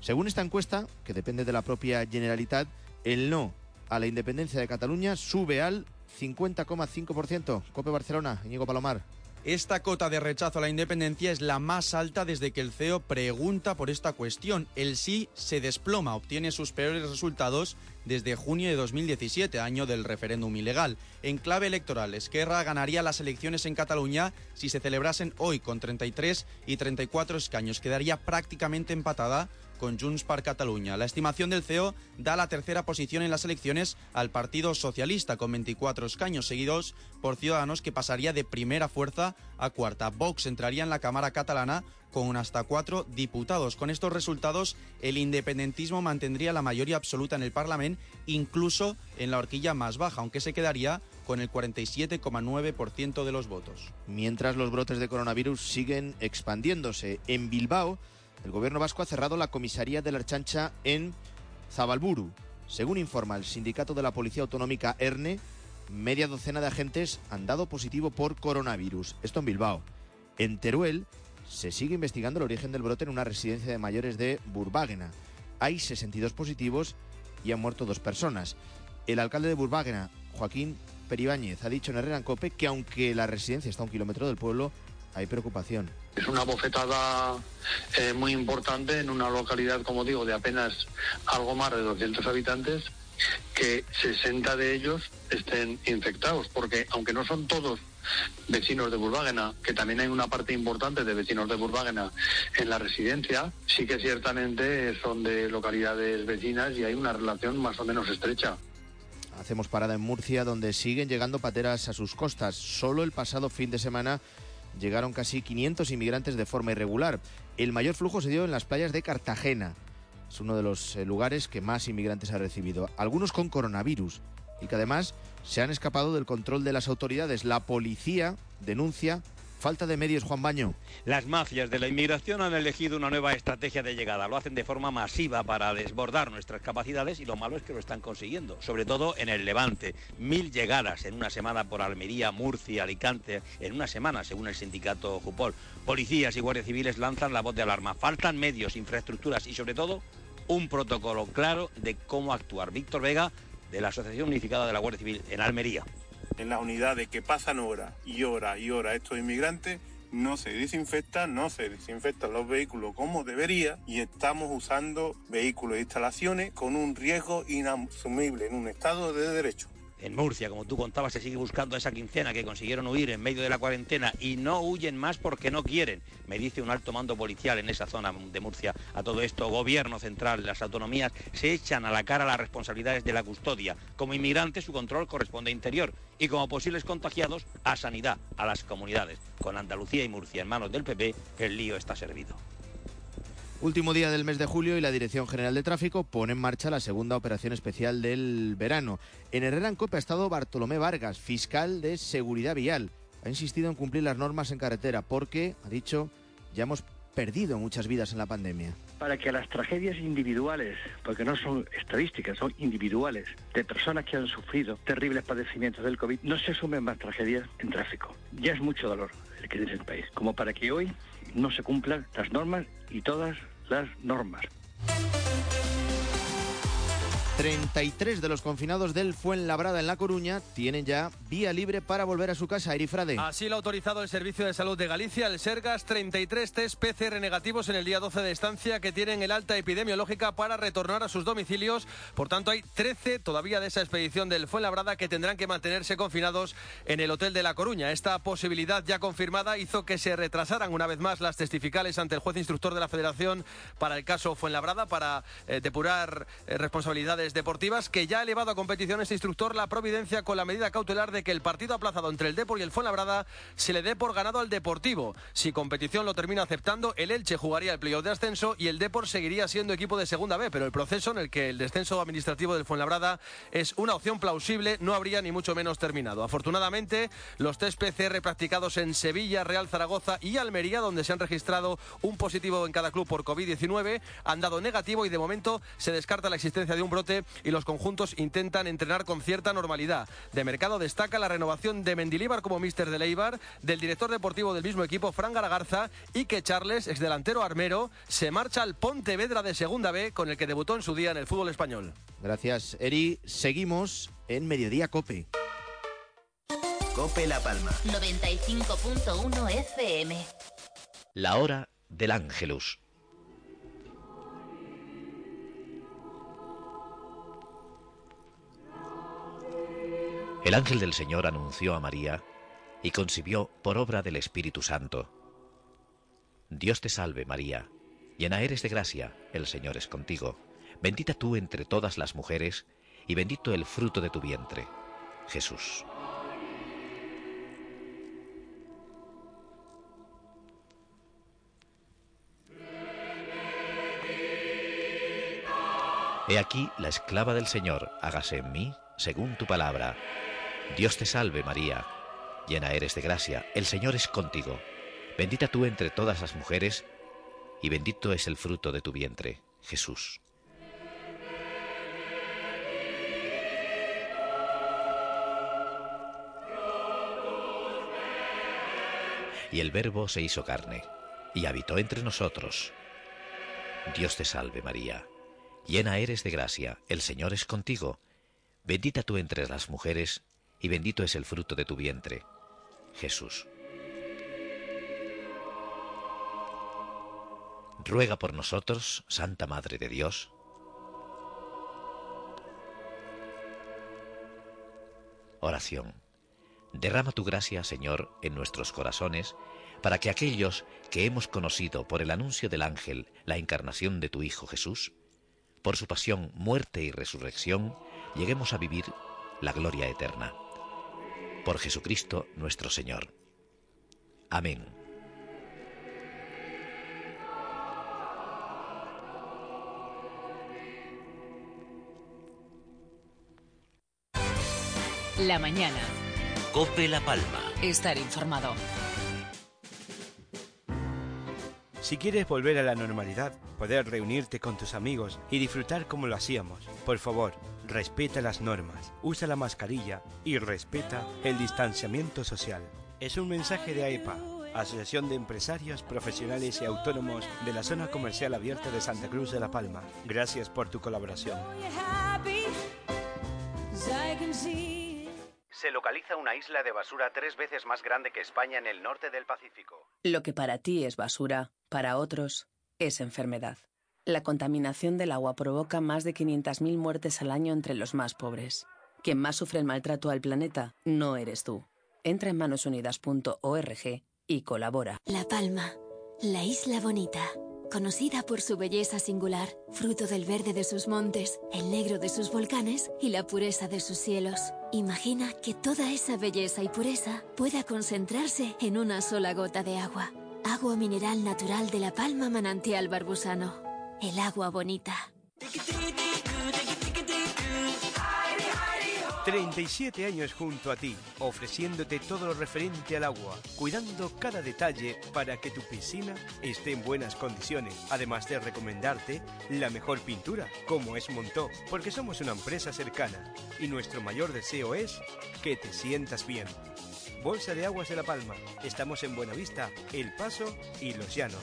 Según esta encuesta, que depende de la propia Generalitat, el no a la independencia de Cataluña sube al 50,5%. Cope Barcelona, Íñigo Palomar. Esta cota de rechazo a la independencia es la más alta desde que el CEO pregunta por esta cuestión. El sí se desploma, obtiene sus peores resultados desde junio de 2017, año del referéndum ilegal. En clave electoral, Esquerra ganaría las elecciones en Cataluña si se celebrasen hoy con 33 y 34 escaños. Quedaría prácticamente empatada con Junts per Catalunya. La estimación del CEO da la tercera posición en las elecciones al Partido Socialista, con 24 escaños, seguidos por Ciudadanos, que pasaría de primera fuerza a cuarta. Vox entraría en la Cámara catalana con hasta cuatro diputados. Con estos resultados, el independentismo mantendría la mayoría absoluta en el Parlamento, incluso en la horquilla más baja, aunque se quedaría con el 47,9% de los votos. Mientras los brotes de coronavirus siguen expandiéndose, en Bilbao el gobierno vasco ha cerrado la comisaría de la Archancha en Zabalburu. Según informa el sindicato de la Policía Autonómica ERNE, media docena de agentes han dado positivo por coronavirus. Esto en Bilbao. En Teruel se sigue investigando el origen del brote en una residencia de mayores de Burbágena. Hay 62 positivos y han muerto dos personas. El alcalde de Burbágena, Joaquín Peribáñez, ha dicho en Herrera Cope que aunque la residencia está a un kilómetro del pueblo, hay preocupación. Es una bofetada eh, muy importante en una localidad, como digo, de apenas algo más de 200 habitantes, que 60 de ellos estén infectados, porque aunque no son todos vecinos de Burbágena, que también hay una parte importante de vecinos de Burbágena en la residencia, sí que ciertamente son de localidades vecinas y hay una relación más o menos estrecha. Hacemos parada en Murcia, donde siguen llegando pateras a sus costas. Solo el pasado fin de semana llegaron casi 500 inmigrantes de forma irregular. El mayor flujo se dio en las playas de Cartagena. Es uno de los eh, lugares que más inmigrantes ha recibido, algunos con coronavirus, y que además se han escapado del control de las autoridades. La policía denuncia falta de medios, Juan Baño. Las mafias de la inmigración han elegido una nueva estrategia de llegada. Lo hacen de forma masiva para desbordar nuestras capacidades y lo malo es que lo están consiguiendo, sobre todo en el Levante. Mil llegadas en una semana por Almería, Murcia, Alicante, en una semana, según el sindicato Jupol. Policías y guardias civiles lanzan la voz de alarma. Faltan medios, infraestructuras y sobre todo un protocolo claro de cómo actuar. Víctor Vega, de la Asociación Unificada de la Guardia Civil en Almería en las unidades que pasan horas y horas y horas estos inmigrantes, no se desinfectan, no se desinfectan los vehículos como debería y estamos usando vehículos e instalaciones con un riesgo inasumible en un Estado de Derecho. En Murcia, como tú contabas, se sigue buscando esa quincena que consiguieron huir en medio de la cuarentena y no huyen más porque no quieren. Me dice un alto mando policial en esa zona de Murcia. A todo esto, gobierno central, las autonomías se echan a la cara las responsabilidades de la custodia. Como inmigrantes, su control corresponde a interior y como posibles contagiados, a sanidad, a las comunidades. Con Andalucía y Murcia en manos del PP, el lío está servido. Último día del mes de julio y la Dirección General de Tráfico pone en marcha la segunda operación especial del verano. En Herrera en Cope ha estado Bartolomé Vargas, fiscal de Seguridad Vial. Ha insistido en cumplir las normas en carretera porque, ha dicho, ya hemos perdido muchas vidas en la pandemia. Para que las tragedias individuales, porque no son estadísticas, son individuales, de personas que han sufrido terribles padecimientos del COVID, no se sumen más tragedias en tráfico. Ya es mucho dolor el que tiene el país, como para que hoy no se cumplan las normas y todas las normas. 33 de los confinados del Fuenlabrada en La Coruña tienen ya vía libre para volver a su casa. Erifrade. Así lo ha autorizado el Servicio de Salud de Galicia, el Sergas, 33 test PCR negativos en el día 12 de estancia que tienen el alta epidemiológica para retornar a sus domicilios. Por tanto, hay 13 todavía de esa expedición del Fuenlabrada que tendrán que mantenerse confinados en el Hotel de La Coruña. Esta posibilidad ya confirmada hizo que se retrasaran una vez más las testificales ante el juez instructor de la Federación para el caso Fuenlabrada para eh, depurar eh, responsabilidades deportivas que ya ha elevado a competición este instructor la providencia con la medida cautelar de que el partido aplazado entre el Depor y el Fuenlabrada se le dé por ganado al Deportivo. Si competición lo termina aceptando, el Elche jugaría el playoff de ascenso y el Depor seguiría siendo equipo de segunda B, pero el proceso en el que el descenso administrativo del Fuenlabrada es una opción plausible no habría ni mucho menos terminado. Afortunadamente, los test PCR practicados en Sevilla, Real Zaragoza y Almería, donde se han registrado un positivo en cada club por COVID-19, han dado negativo y de momento se descarta la existencia de un brote y los conjuntos intentan entrenar con cierta normalidad. De mercado destaca la renovación de Mendilíbar como míster de Leibar, del director deportivo del mismo equipo, Fran Garagarza, y que Charles, ex delantero armero, se marcha al Pontevedra de Segunda B, con el que debutó en su día en el fútbol español. Gracias, Eri. Seguimos en Mediodía Cope. Cope La Palma. 95.1 FM. La hora del Ángelus. El ángel del Señor anunció a María y concibió por obra del Espíritu Santo. Dios te salve María, llena eres de gracia, el Señor es contigo, bendita tú entre todas las mujeres, y bendito el fruto de tu vientre, Jesús. He aquí la esclava del Señor, hágase en mí según tu palabra. Dios te salve María, llena eres de gracia, el Señor es contigo, bendita tú entre todas las mujeres, y bendito es el fruto de tu vientre, Jesús. Y el Verbo se hizo carne, y habitó entre nosotros. Dios te salve María, llena eres de gracia, el Señor es contigo, bendita tú entre las mujeres, y bendito es el fruto de tu vientre, Jesús. Ruega por nosotros, Santa Madre de Dios. Oración. Derrama tu gracia, Señor, en nuestros corazones, para que aquellos que hemos conocido por el anuncio del ángel la encarnación de tu Hijo Jesús, por su pasión, muerte y resurrección, lleguemos a vivir la gloria eterna. Por Jesucristo nuestro Señor. Amén. La mañana. Cope La Palma. Estar informado. Si quieres volver a la normalidad, poder reunirte con tus amigos y disfrutar como lo hacíamos, por favor, respeta las normas, usa la mascarilla y respeta el distanciamiento social. Es un mensaje de AEPA, Asociación de Empresarios, Profesionales y Autónomos de la Zona Comercial Abierta de Santa Cruz de La Palma. Gracias por tu colaboración. Se localiza una isla de basura tres veces más grande que España en el norte del Pacífico. Lo que para ti es basura, para otros es enfermedad. La contaminación del agua provoca más de 500.000 muertes al año entre los más pobres. Quien más sufre el maltrato al planeta no eres tú. Entra en manosunidas.org y colabora. La Palma, la isla bonita. Conocida por su belleza singular, fruto del verde de sus montes, el negro de sus volcanes y la pureza de sus cielos. Imagina que toda esa belleza y pureza pueda concentrarse en una sola gota de agua. Agua mineral natural de la Palma Manantial Barbusano. El agua bonita. 37 años junto a ti, ofreciéndote todo lo referente al agua, cuidando cada detalle para que tu piscina esté en buenas condiciones, además de recomendarte la mejor pintura, como es Montó, porque somos una empresa cercana y nuestro mayor deseo es que te sientas bien. Bolsa de Aguas de La Palma. Estamos en Buenavista, El Paso y Los Llanos.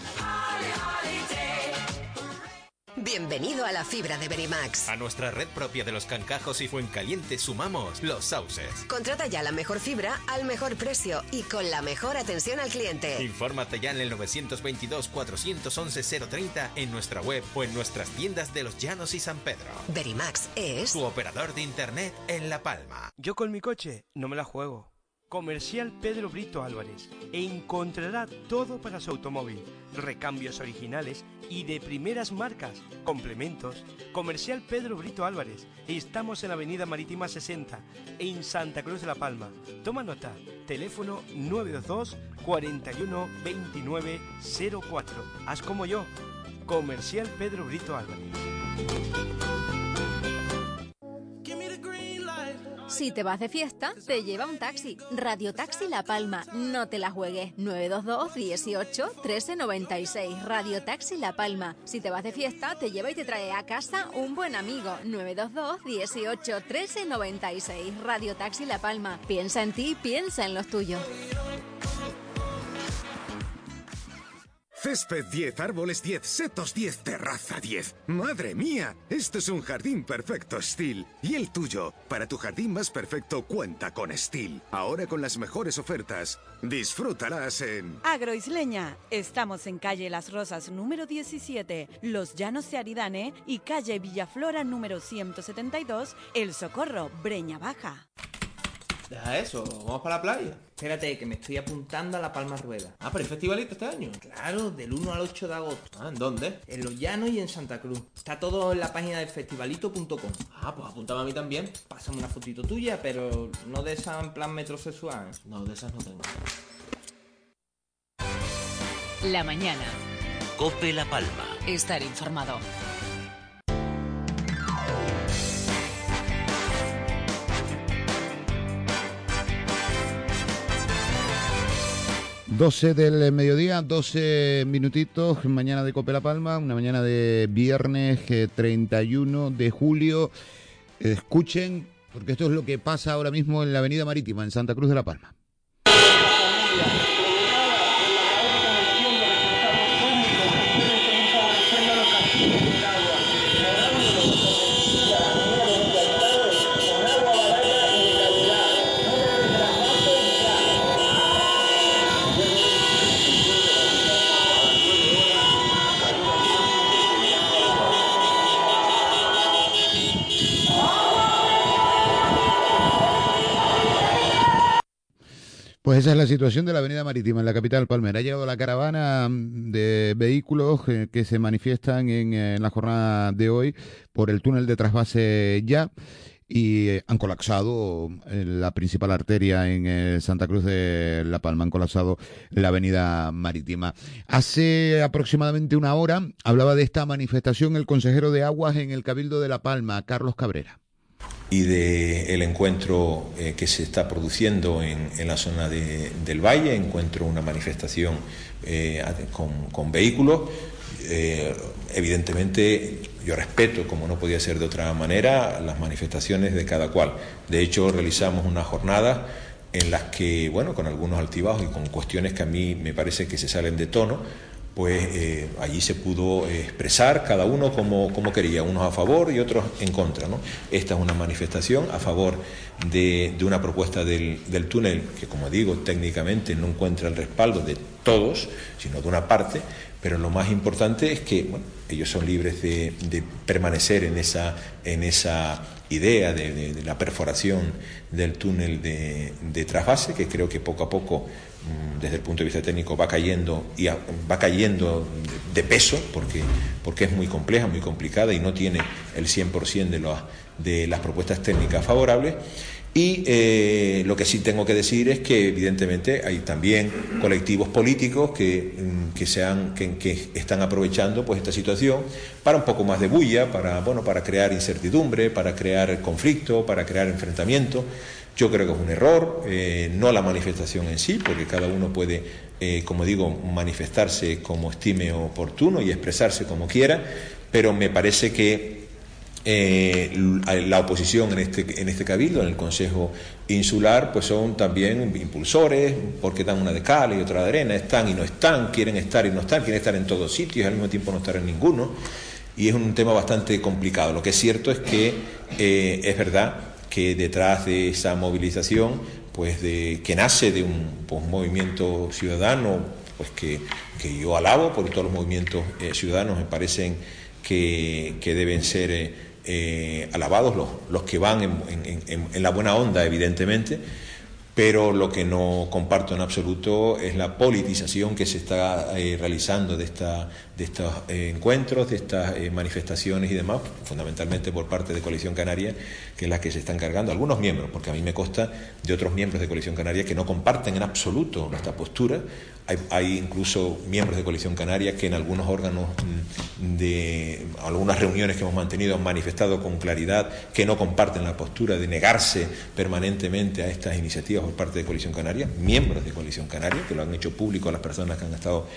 Bienvenido a la fibra de Verimax. A nuestra red propia de los cancajos y Fuencaliente sumamos los sauces. Contrata ya la mejor fibra al mejor precio y con la mejor atención al cliente. Infórmate ya en el 922-411-030 en nuestra web o en nuestras tiendas de Los Llanos y San Pedro. Verimax es Tu operador de internet en La Palma. Yo con mi coche no me la juego. Comercial Pedro Brito Álvarez. Encontrará todo para su automóvil. Recambios originales y de primeras marcas. Complementos. Comercial Pedro Brito Álvarez. Estamos en la Avenida Marítima 60, en Santa Cruz de la Palma. Toma nota. Teléfono 922 41 29 04. Haz como yo. Comercial Pedro Brito Álvarez. Si te vas de fiesta, te lleva un taxi. Radio Taxi La Palma. No te la juegues. 922 18 13 96. Radio Taxi La Palma. Si te vas de fiesta, te lleva y te trae a casa un buen amigo. 922 18 13 96. Radio Taxi La Palma. Piensa en ti, piensa en los tuyos. Césped 10, árboles 10, setos 10, terraza 10. ¡Madre mía! Esto es un jardín perfecto Steel. Y el tuyo, para tu jardín más perfecto, cuenta con Steel. Ahora con las mejores ofertas. Disfrútalas en... Agroisleña. Estamos en calle Las Rosas número 17, Los Llanos de Aridane y calle Villaflora número 172, El Socorro, Breña Baja. Deja eso, vamos para la playa. Espérate, que me estoy apuntando a la Palma Rueda. Ah, pero hay festivalito este año. Claro, del 1 al 8 de agosto. Ah, ¿en dónde? En Los Llanos y en Santa Cruz. Está todo en la página de festivalito.com. Ah, pues apuntame a mí también. Pásame una fotito tuya, pero no de esa en plan metrosexual. No, de esas no tengo. La mañana. Cope La Palma. Estar informado. 12 del mediodía, 12 minutitos, mañana de Cope La Palma, una mañana de viernes 31 eh, de julio. Escuchen, porque esto es lo que pasa ahora mismo en la Avenida Marítima, en Santa Cruz de La Palma. Pues esa es la situación de la Avenida Marítima en la capital Palmera. Ha llegado la caravana mm, de vehículos eh, que se manifiestan en, la jornada de hoy por el túnel de trasvase ya y eh, han colapsado la principal arteria en eh, Santa Cruz de La Palma, han colapsado la avenida marítima. Hace aproximadamente una hora hablaba de esta manifestación el consejero de Aguas en el Cabildo de La Palma, Carlos Cabrera y del encuentro eh, que se está produciendo en, la zona del Valle, encuentro una manifestación eh, con, vehículos. Eh, evidentemente yo respeto, como no podía ser de otra manera, las manifestaciones de cada cual. De hecho, realizamos una jornada en las que, bueno, con algunos altibajos y con cuestiones que a mí me parece que se salen de tono, pues eh, allí se pudo expresar cada uno como, como, quería, unos a favor y otros en contra. Esta es una manifestación a favor de, una propuesta del, del, túnel que, como digo, técnicamente no encuentra el respaldo de todos, sino de una parte, pero lo más importante es que ellos son libres de, permanecer en esa, en esa idea de, la perforación del túnel de, de trasvase, que creo que poco a poco desde el punto de vista técnico va cayendo y va cayendo de peso porque, porque es muy compleja, muy complicada y no tiene el 100% de, de las propuestas técnicas favorables. Y eh, lo que sí tengo que decir es que evidentemente hay también colectivos políticos que, mm, que, sean, que, que, están aprovechando pues, esta situación para un poco más de bulla, para, bueno, para crear incertidumbre, para crear conflicto, para crear enfrentamiento. Yo creo que es un error, eh, no la manifestación en sí, porque cada uno puede, eh, como digo, manifestarse como estime oportuno y expresarse como quiera, pero me parece que eh, la oposición en este, en este cabildo, en el Consejo Insular, pues son también impulsores, porque dan una de cal y otra de arena, están y no están, quieren estar y no están, quieren estar en todos sitios al mismo tiempo no estar en ninguno. Y es un tema bastante complicado. Lo que es cierto es que es verdad que detrás de esa movilización, pues de, que nace de un pues, movimiento ciudadano, pues que, que, yo alabo, porque todos los movimientos eh, ciudadanos me parecen que, que deben ser eh, eh, alabados los, los, que van en, en, en, la buena onda, evidentemente, pero lo que no comparto en absoluto es la politización que se está eh, realizando de, de estos eh, encuentros, de estas eh, manifestaciones y demás, fundamentalmente por parte de Coalición Canaria, que es la que se están cargando algunos miembros, porque a mí me consta de otros miembros de Coalición Canaria que no comparten en absoluto nuestra postura. Hay, hay incluso miembros de Coalición Canaria que en algunos órganos mm, de algunas reuniones que hemos mantenido han manifestado con claridad que no comparten la postura de negarse permanentemente a estas iniciativas por parte de Coalición Canaria, miembros de Coalición Canaria, que lo han hecho público a las personas que han estado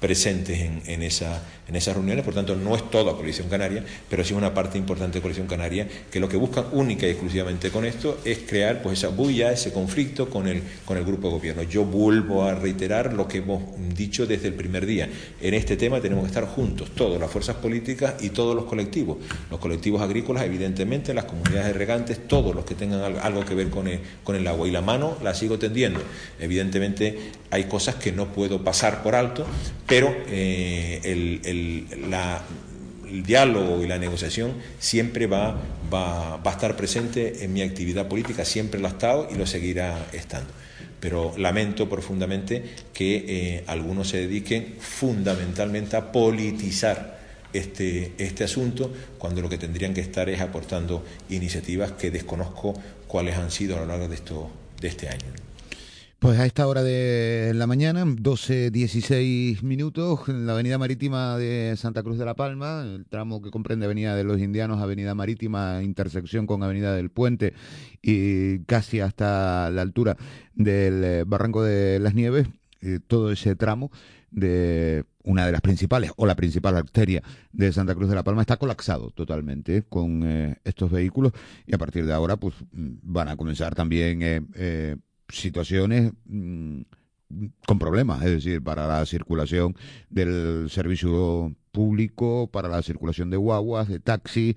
presentes en, en, esa, en esas reuniones, por tanto no es toda Coalición Canaria, pero sí una parte importante de Coalición Canaria que lo que buscan única y exclusivamente con esto es crear pues esa bulla, ese conflicto con el, con el grupo de gobierno. Yo vuelvo a reiterar lo que hemos dicho desde el primer día. En este tema tenemos que estar juntos, todas las fuerzas políticas y todos los colectivos. Los colectivos agrícolas, evidentemente, las comunidades de regantes, todos los que tengan algo que ver con el, con el agua. Y la mano la sigo tendiendo. Evidentemente hay cosas que no puedo pasar por alto, pero eh, el, el, diálogo y la negociación siempre va, va, va, a estar presente en mi actividad política, siempre lo ha estado y lo seguirá estando. Pero lamento profundamente que eh, algunos se dediquen fundamentalmente a politizar este, este asunto cuando lo que tendrían que estar es aportando iniciativas que desconozco cuáles han sido a lo largo de, esto, de este año. Pues a esta hora de la mañana, 12.16 minutos, en la avenida marítima de Santa Cruz de la Palma, el tramo que comprende Avenida de los Indianos, Avenida Marítima, intersección con Avenida del Puente y casi hasta la altura del Barranco de las Nieves, eh, todo ese tramo de una de las principales o la principal arteria de Santa Cruz de la Palma está colapsado totalmente con eh, estos vehículos y a partir de ahora pues van a comenzar también eh, eh, situaciones mmm, con problemas, es decir, para la circulación del servicio público, para la circulación de guaguas, de taxi,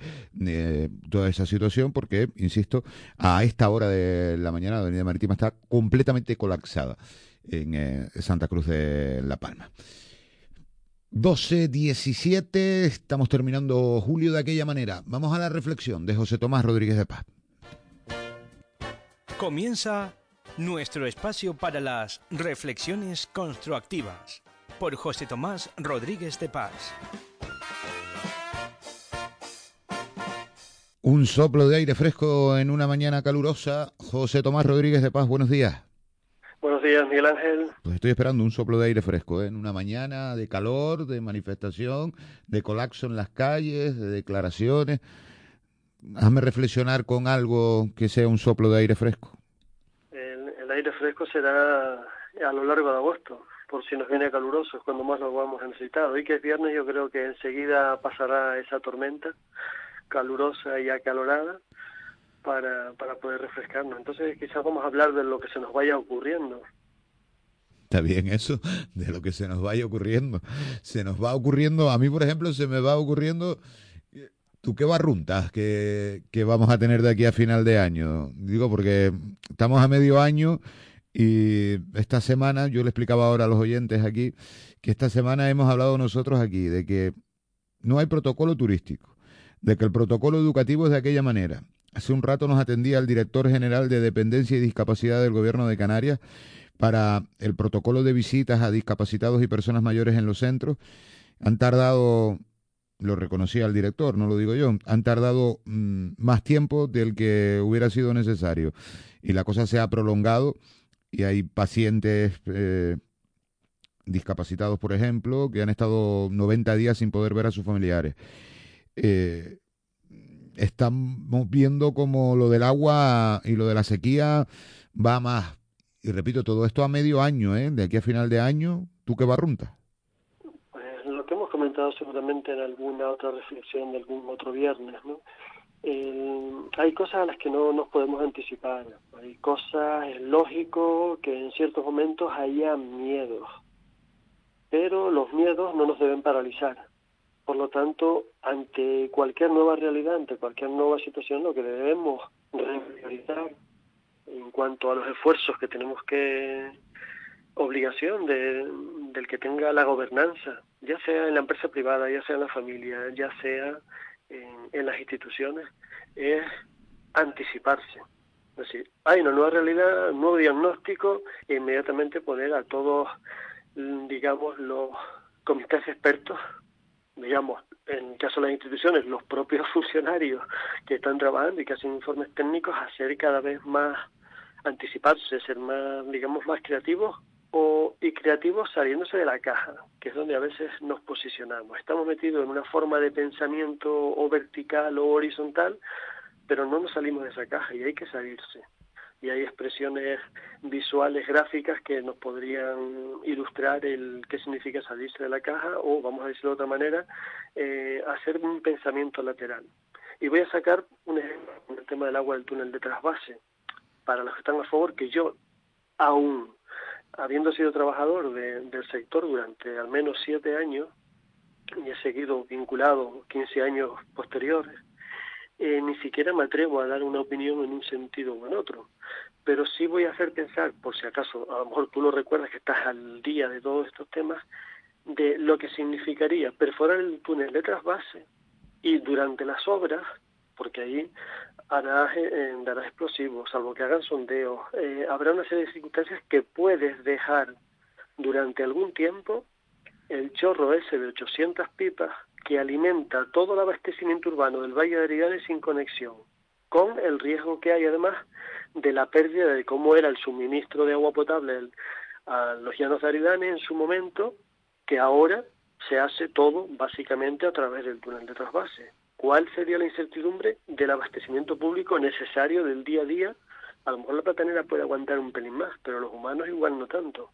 toda esa situación, porque, insisto, a esta hora de la mañana la Avenida Marítima está completamente colapsada en eh, Santa Cruz de La Palma. 12, 17, estamos terminando julio de aquella manera. Vamos a la reflexión de José Tomás Rodríguez de Paz. Comienza nuestro espacio para las reflexiones constructivas por José Tomás Rodríguez de Paz. Un soplo de aire fresco en una mañana calurosa. José Tomás Rodríguez de Paz, buenos días. Buenos días, Miguel Ángel. Pues estoy esperando un soplo de aire fresco, ¿eh? en una mañana de calor, de manifestación, de colapso en las calles, de declaraciones. Hazme reflexionar con algo que sea un soplo de aire fresco. Aire fresco será a lo largo de agosto, por si nos viene caluroso, es cuando más lo vamos a necesitar. Hoy que es viernes yo creo que enseguida pasará esa tormenta calurosa y acalorada para, para poder refrescarnos. Entonces quizás vamos a hablar de lo que se nos vaya ocurriendo. Está bien eso, de lo que se nos vaya ocurriendo. Se nos va ocurriendo, a mí por ejemplo se me va ocurriendo, ¿tú qué barruntas que, que vamos a tener de aquí a final de año? Digo porque estamos a medio año Y esta semana, yo le explicaba ahora a los oyentes aquí, que esta semana hemos hablado nosotros aquí de que no hay protocolo turístico, de que el protocolo educativo es de aquella manera. Hace un rato nos atendía el director general de Dependencia y Discapacidad del Gobierno de Canarias para el protocolo de visitas a discapacitados y personas mayores en los centros. Han tardado, lo reconocía el director, no lo digo yo, han tardado mm, más tiempo del que hubiera sido necesario. Y la cosa se ha prolongado y hay pacientes eh, discapacitados, por ejemplo, que han estado 90 días sin poder ver a sus familiares. Eh, estamos viendo como lo del agua y lo de la sequía va más. Y repito, todo esto a medio año, ¿eh? De aquí a final de año, ¿tú qué barrunta? Pues lo que hemos seguramente en alguna otra reflexión de algún otro viernes, ¿no? hay cosas a las que no nos podemos anticipar. Hay cosas, es lógico que en ciertos momentos haya miedos, pero los miedos no nos deben paralizar. Por lo tanto, ante cualquier nueva realidad, ante cualquier nueva situación, lo que debemos priorizar en cuanto a los esfuerzos que tenemos que obligación de, del que tenga la gobernanza, ya sea en la empresa privada, ya sea en la familia, ya sea en, las instituciones es anticiparse. Es decir, hay una nueva realidad, un nuevo diagnóstico e inmediatamente poner a todos, digamos, los comités expertos, digamos, en el caso de las instituciones, los propios *laughs* funcionarios que están trabajando y que hacen informes técnicos, a ser cada vez más anticiparse, ser más, digamos, más creativos o, y creativos saliéndose de la caja, que es donde a veces nos posicionamos. Estamos metidos en una forma de pensamiento o vertical o horizontal, pero no nos salimos de esa caja y hay que salirse. Y hay expresiones visuales, gráficas que nos podrían ilustrar el qué significa salirse de la caja o, vamos a decirlo de otra manera, eh, hacer un pensamiento lateral. Y voy a sacar un ejemplo, el tema del agua del túnel de trasvase. Para los que están a favor, que yo aún habiendo sido trabajador del sector durante al menos siete años, y he seguido vinculado 15 años posteriores, eh, ni siquiera me atrevo a dar una opinión en un sentido o en otro. Pero sí voy a hacer pensar, por si acaso, a lo mejor tú lo recuerdas que estás al día de todos estos temas, de lo que significaría perforar el túnel de trasvase y durante las obras, porque ahí hará, eh, dará explosivos, salvo que hagan sondeos. Eh, habrá una serie de circunstancias que puedes dejar durante algún tiempo el chorro ese de 800 pipas que alimenta todo el abastecimiento urbano del Valle de Ariganes sin conexión, con el riesgo que hay además de la pérdida de cómo era el suministro de agua potable a los llanos de Aridane en su momento, que ahora se hace todo básicamente a través del túnel de trasvase. ¿Cuál sería la incertidumbre del abastecimiento público necesario del día a día? A lo mejor la platanera puede aguantar un pelín más, pero los humanos igual no tanto,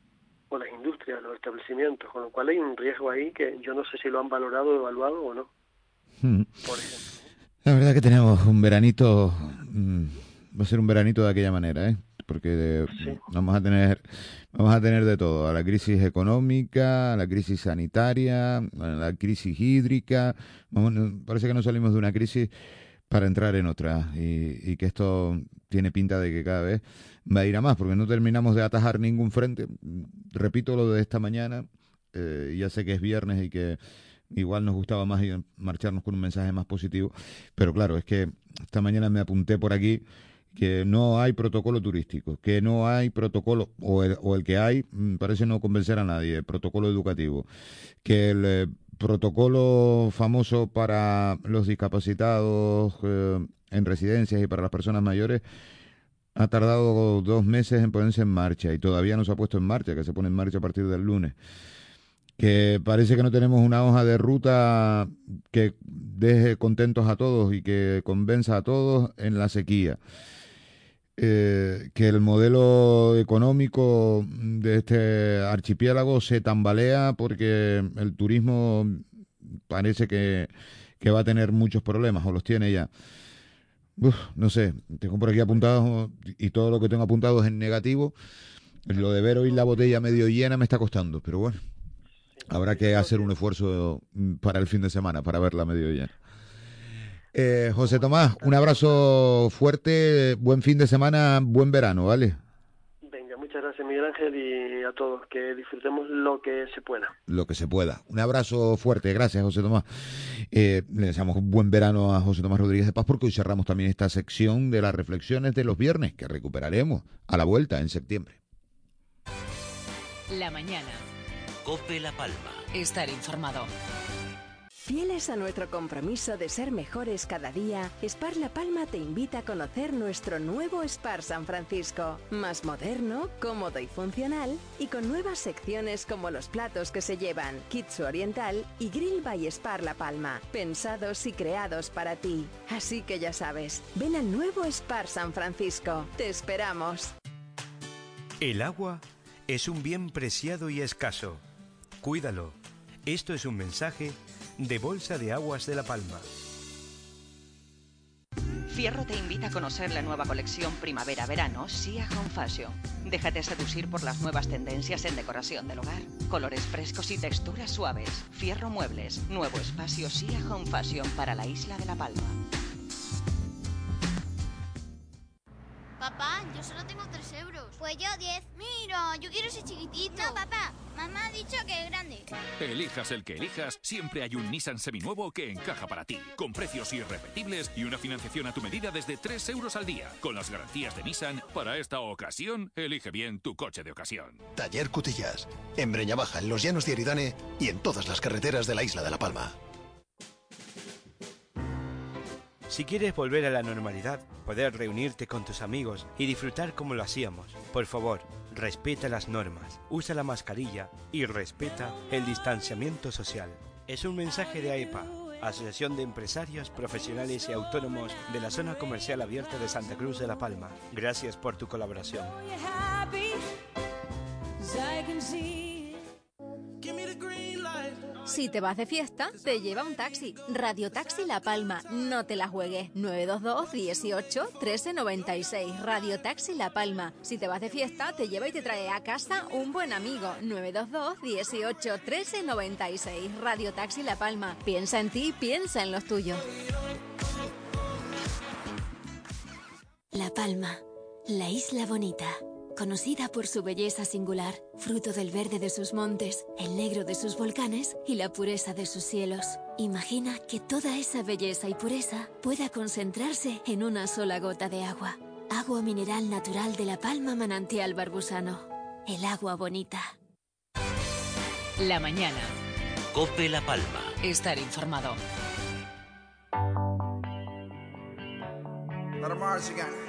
o las industrias, los establecimientos, con lo cual hay un riesgo ahí que yo no sé si lo han valorado o evaluado o no. Hmm. La verdad que tenemos un veranito, mm, va a ser un veranito de aquella manera, ¿eh? Porque vamos a tener vamos a tener de todo, a la crisis económica, a la crisis sanitaria, a la crisis hídrica, parece que no salimos de una crisis para entrar en otra y, que esto tiene pinta de que cada vez va a ir a más, porque no terminamos de atajar ningún frente. Repito lo de esta mañana, eh, ya sé que es viernes y que igual nos gustaba más marcharnos con un mensaje más positivo, pero claro, es que esta mañana me apunté por aquí que no hay protocolo turístico, que no hay protocolo, o el, o el que hay, mm, parece no convencer a nadie, protocolo educativo, que el eh, protocolo famoso para los discapacitados eh, en residencias y para las personas mayores ha tardado dos meses en ponerse en marcha y todavía no se ha puesto en marcha, que se pone en marcha a partir del lunes. Que parece que no tenemos una hoja de ruta que deje contentos a todos y que convenza a todos en la sequía eh, que el modelo económico de este archipiélago se tambalea porque el turismo parece que, va a tener muchos problemas o los tiene ya. no sé, tengo por aquí apuntado y todo lo que tengo apuntado es en negativo. Lo de ver hoy la botella medio llena me está costando, pero bueno, habrá que hacer un esfuerzo para el fin de semana, para verla medio llena. Eh, José Tomás, un abrazo fuerte, buen fin de semana, buen verano, ¿vale? Venga, Muchas gracias, Miguel Ángel, y a todos. Que disfrutemos lo que se pueda. Lo que se pueda. Un abrazo fuerte. Gracias, José Tomás. Eh, le deseamos un buen verano a José Tomás Rodríguez de Paz porque hoy cerramos también esta sección de las reflexiones de los viernes que recuperaremos a la vuelta en septiembre. La mañana. Cope La Palma. Estar informado. Fieles a nuestro compromiso de ser mejores cada día, Spar La Palma te invita a conocer nuestro nuevo Spar San Francisco, más moderno, cómodo y funcional, y con nuevas secciones como los platos que se llevan, Kitsu Oriental y Grill by Spar La Palma, pensados y creados para ti. Así que ya sabes, ven al nuevo Spar San Francisco. Te esperamos. El agua es un bien preciado y escaso. Cuídalo. Esto es un mensaje de Bolsa de Aguas de La Palma. Fierro te invita a conocer la nueva colección Primavera-Verano Sia Home Fashion. Déjate seducir por las nuevas tendencias en decoración del hogar. Colores frescos y texturas suaves. Fierro Muebles. Nuevo espacio Sia Home Fashion para la isla de La Palma. Papá, yo solo tengo 3 euros. Pues yo 10. Mira, yo quiero ese chiquitito. No, papá, mamá ha dicho que es grande. Elijas el que elijas, siempre hay un Nissan seminuevo que encaja para ti, con precios irrepetibles y una financiación a tu medida desde 3 euros al día. Con las garantías de Nissan, para esta ocasión, elige bien tu coche de ocasión. Taller Cutillas, en Breña Baja, en los llanos de Aridane y en todas las carreteras de la isla de La Palma. Si quieres volver a la normalidad, poder reunirte con tus amigos y disfrutar como lo hacíamos, por favor, respeta las normas, usa la mascarilla y respeta el distanciamiento social. Es un mensaje de AEPA, Asociación de Empresarios, Profesionales y Autónomos de la Zona Comercial Abierta de Santa Cruz de La Palma. Gracias por tu colaboración. Si te vas de fiesta, te lleva un taxi. Radio Taxi La Palma. No te la juegues. 922 18 13 96. Radio Taxi La Palma. Si te vas de fiesta, te lleva y te trae a casa un buen amigo. 922 18 13 96. Radio Taxi La Palma. Piensa en ti, piensa en los tuyos. La Palma, la isla bonita. Conocida por su belleza singular, fruto del verde de sus montes, el negro de sus volcanes y la pureza de sus cielos. Imagina que toda esa belleza y pureza pueda concentrarse en una sola gota de agua. Agua mineral natural de la Palma Manantial Barbusano. El agua bonita. La mañana. Cope La Palma. Estar informado. Let march again.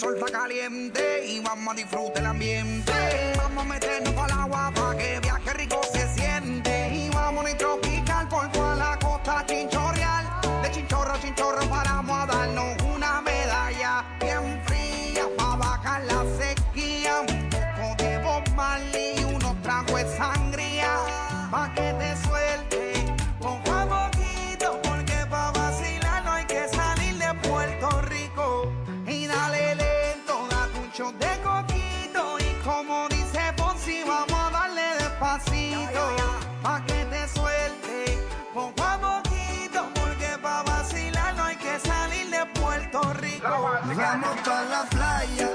Sol está caliente y vamos a disfrutar el ambiente. Vamos a meternos el agua para que la playa,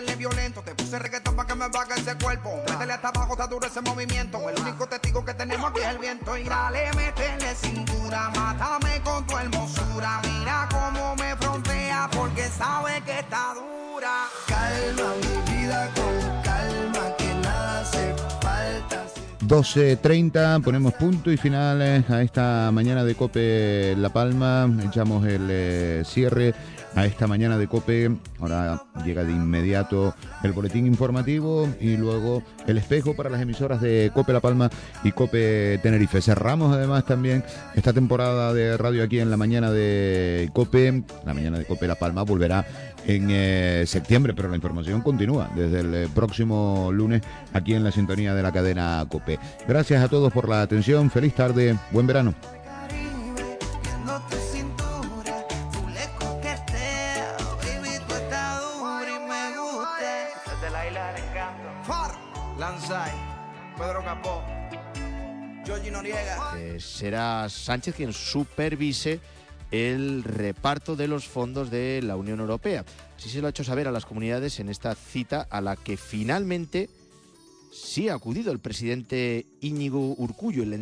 meterle violento. Te puse reggaetón para que me baje ese cuerpo. Métele hasta abajo, está duro ese movimiento. El único testigo que tenemos aquí es el viento. Y dale, métele cintura, mátame con tu hermosura. Mira cómo me frontea porque sabe que está dura. Calma mi vida con calma, que nada hace falta. 12.30, ponemos punto y finales a esta mañana de Cope La Palma, echamos el eh, cierre a esta mañana de Cope, ahora llega de inmediato el boletín informativo y luego el espejo para las emisoras de Cope La Palma y Cope Tenerife. Cerramos además también esta temporada de radio aquí en la mañana de Cope, la mañana de Cope La Palma volverá en eh, septiembre, pero la información continúa desde el eh, próximo lunes aquí en la sintonía de la cadena COPE. Gracias a todos por la atención, feliz tarde, buen verano. Pedro Noriega. Eh, será Sánchez quien supervise el reparto de los fondos de la Unión Europea. Así se lo ha hecho saber a las comunidades en esta cita a la que finalmente sí ha acudido el presidente Íñigo Urcullo, el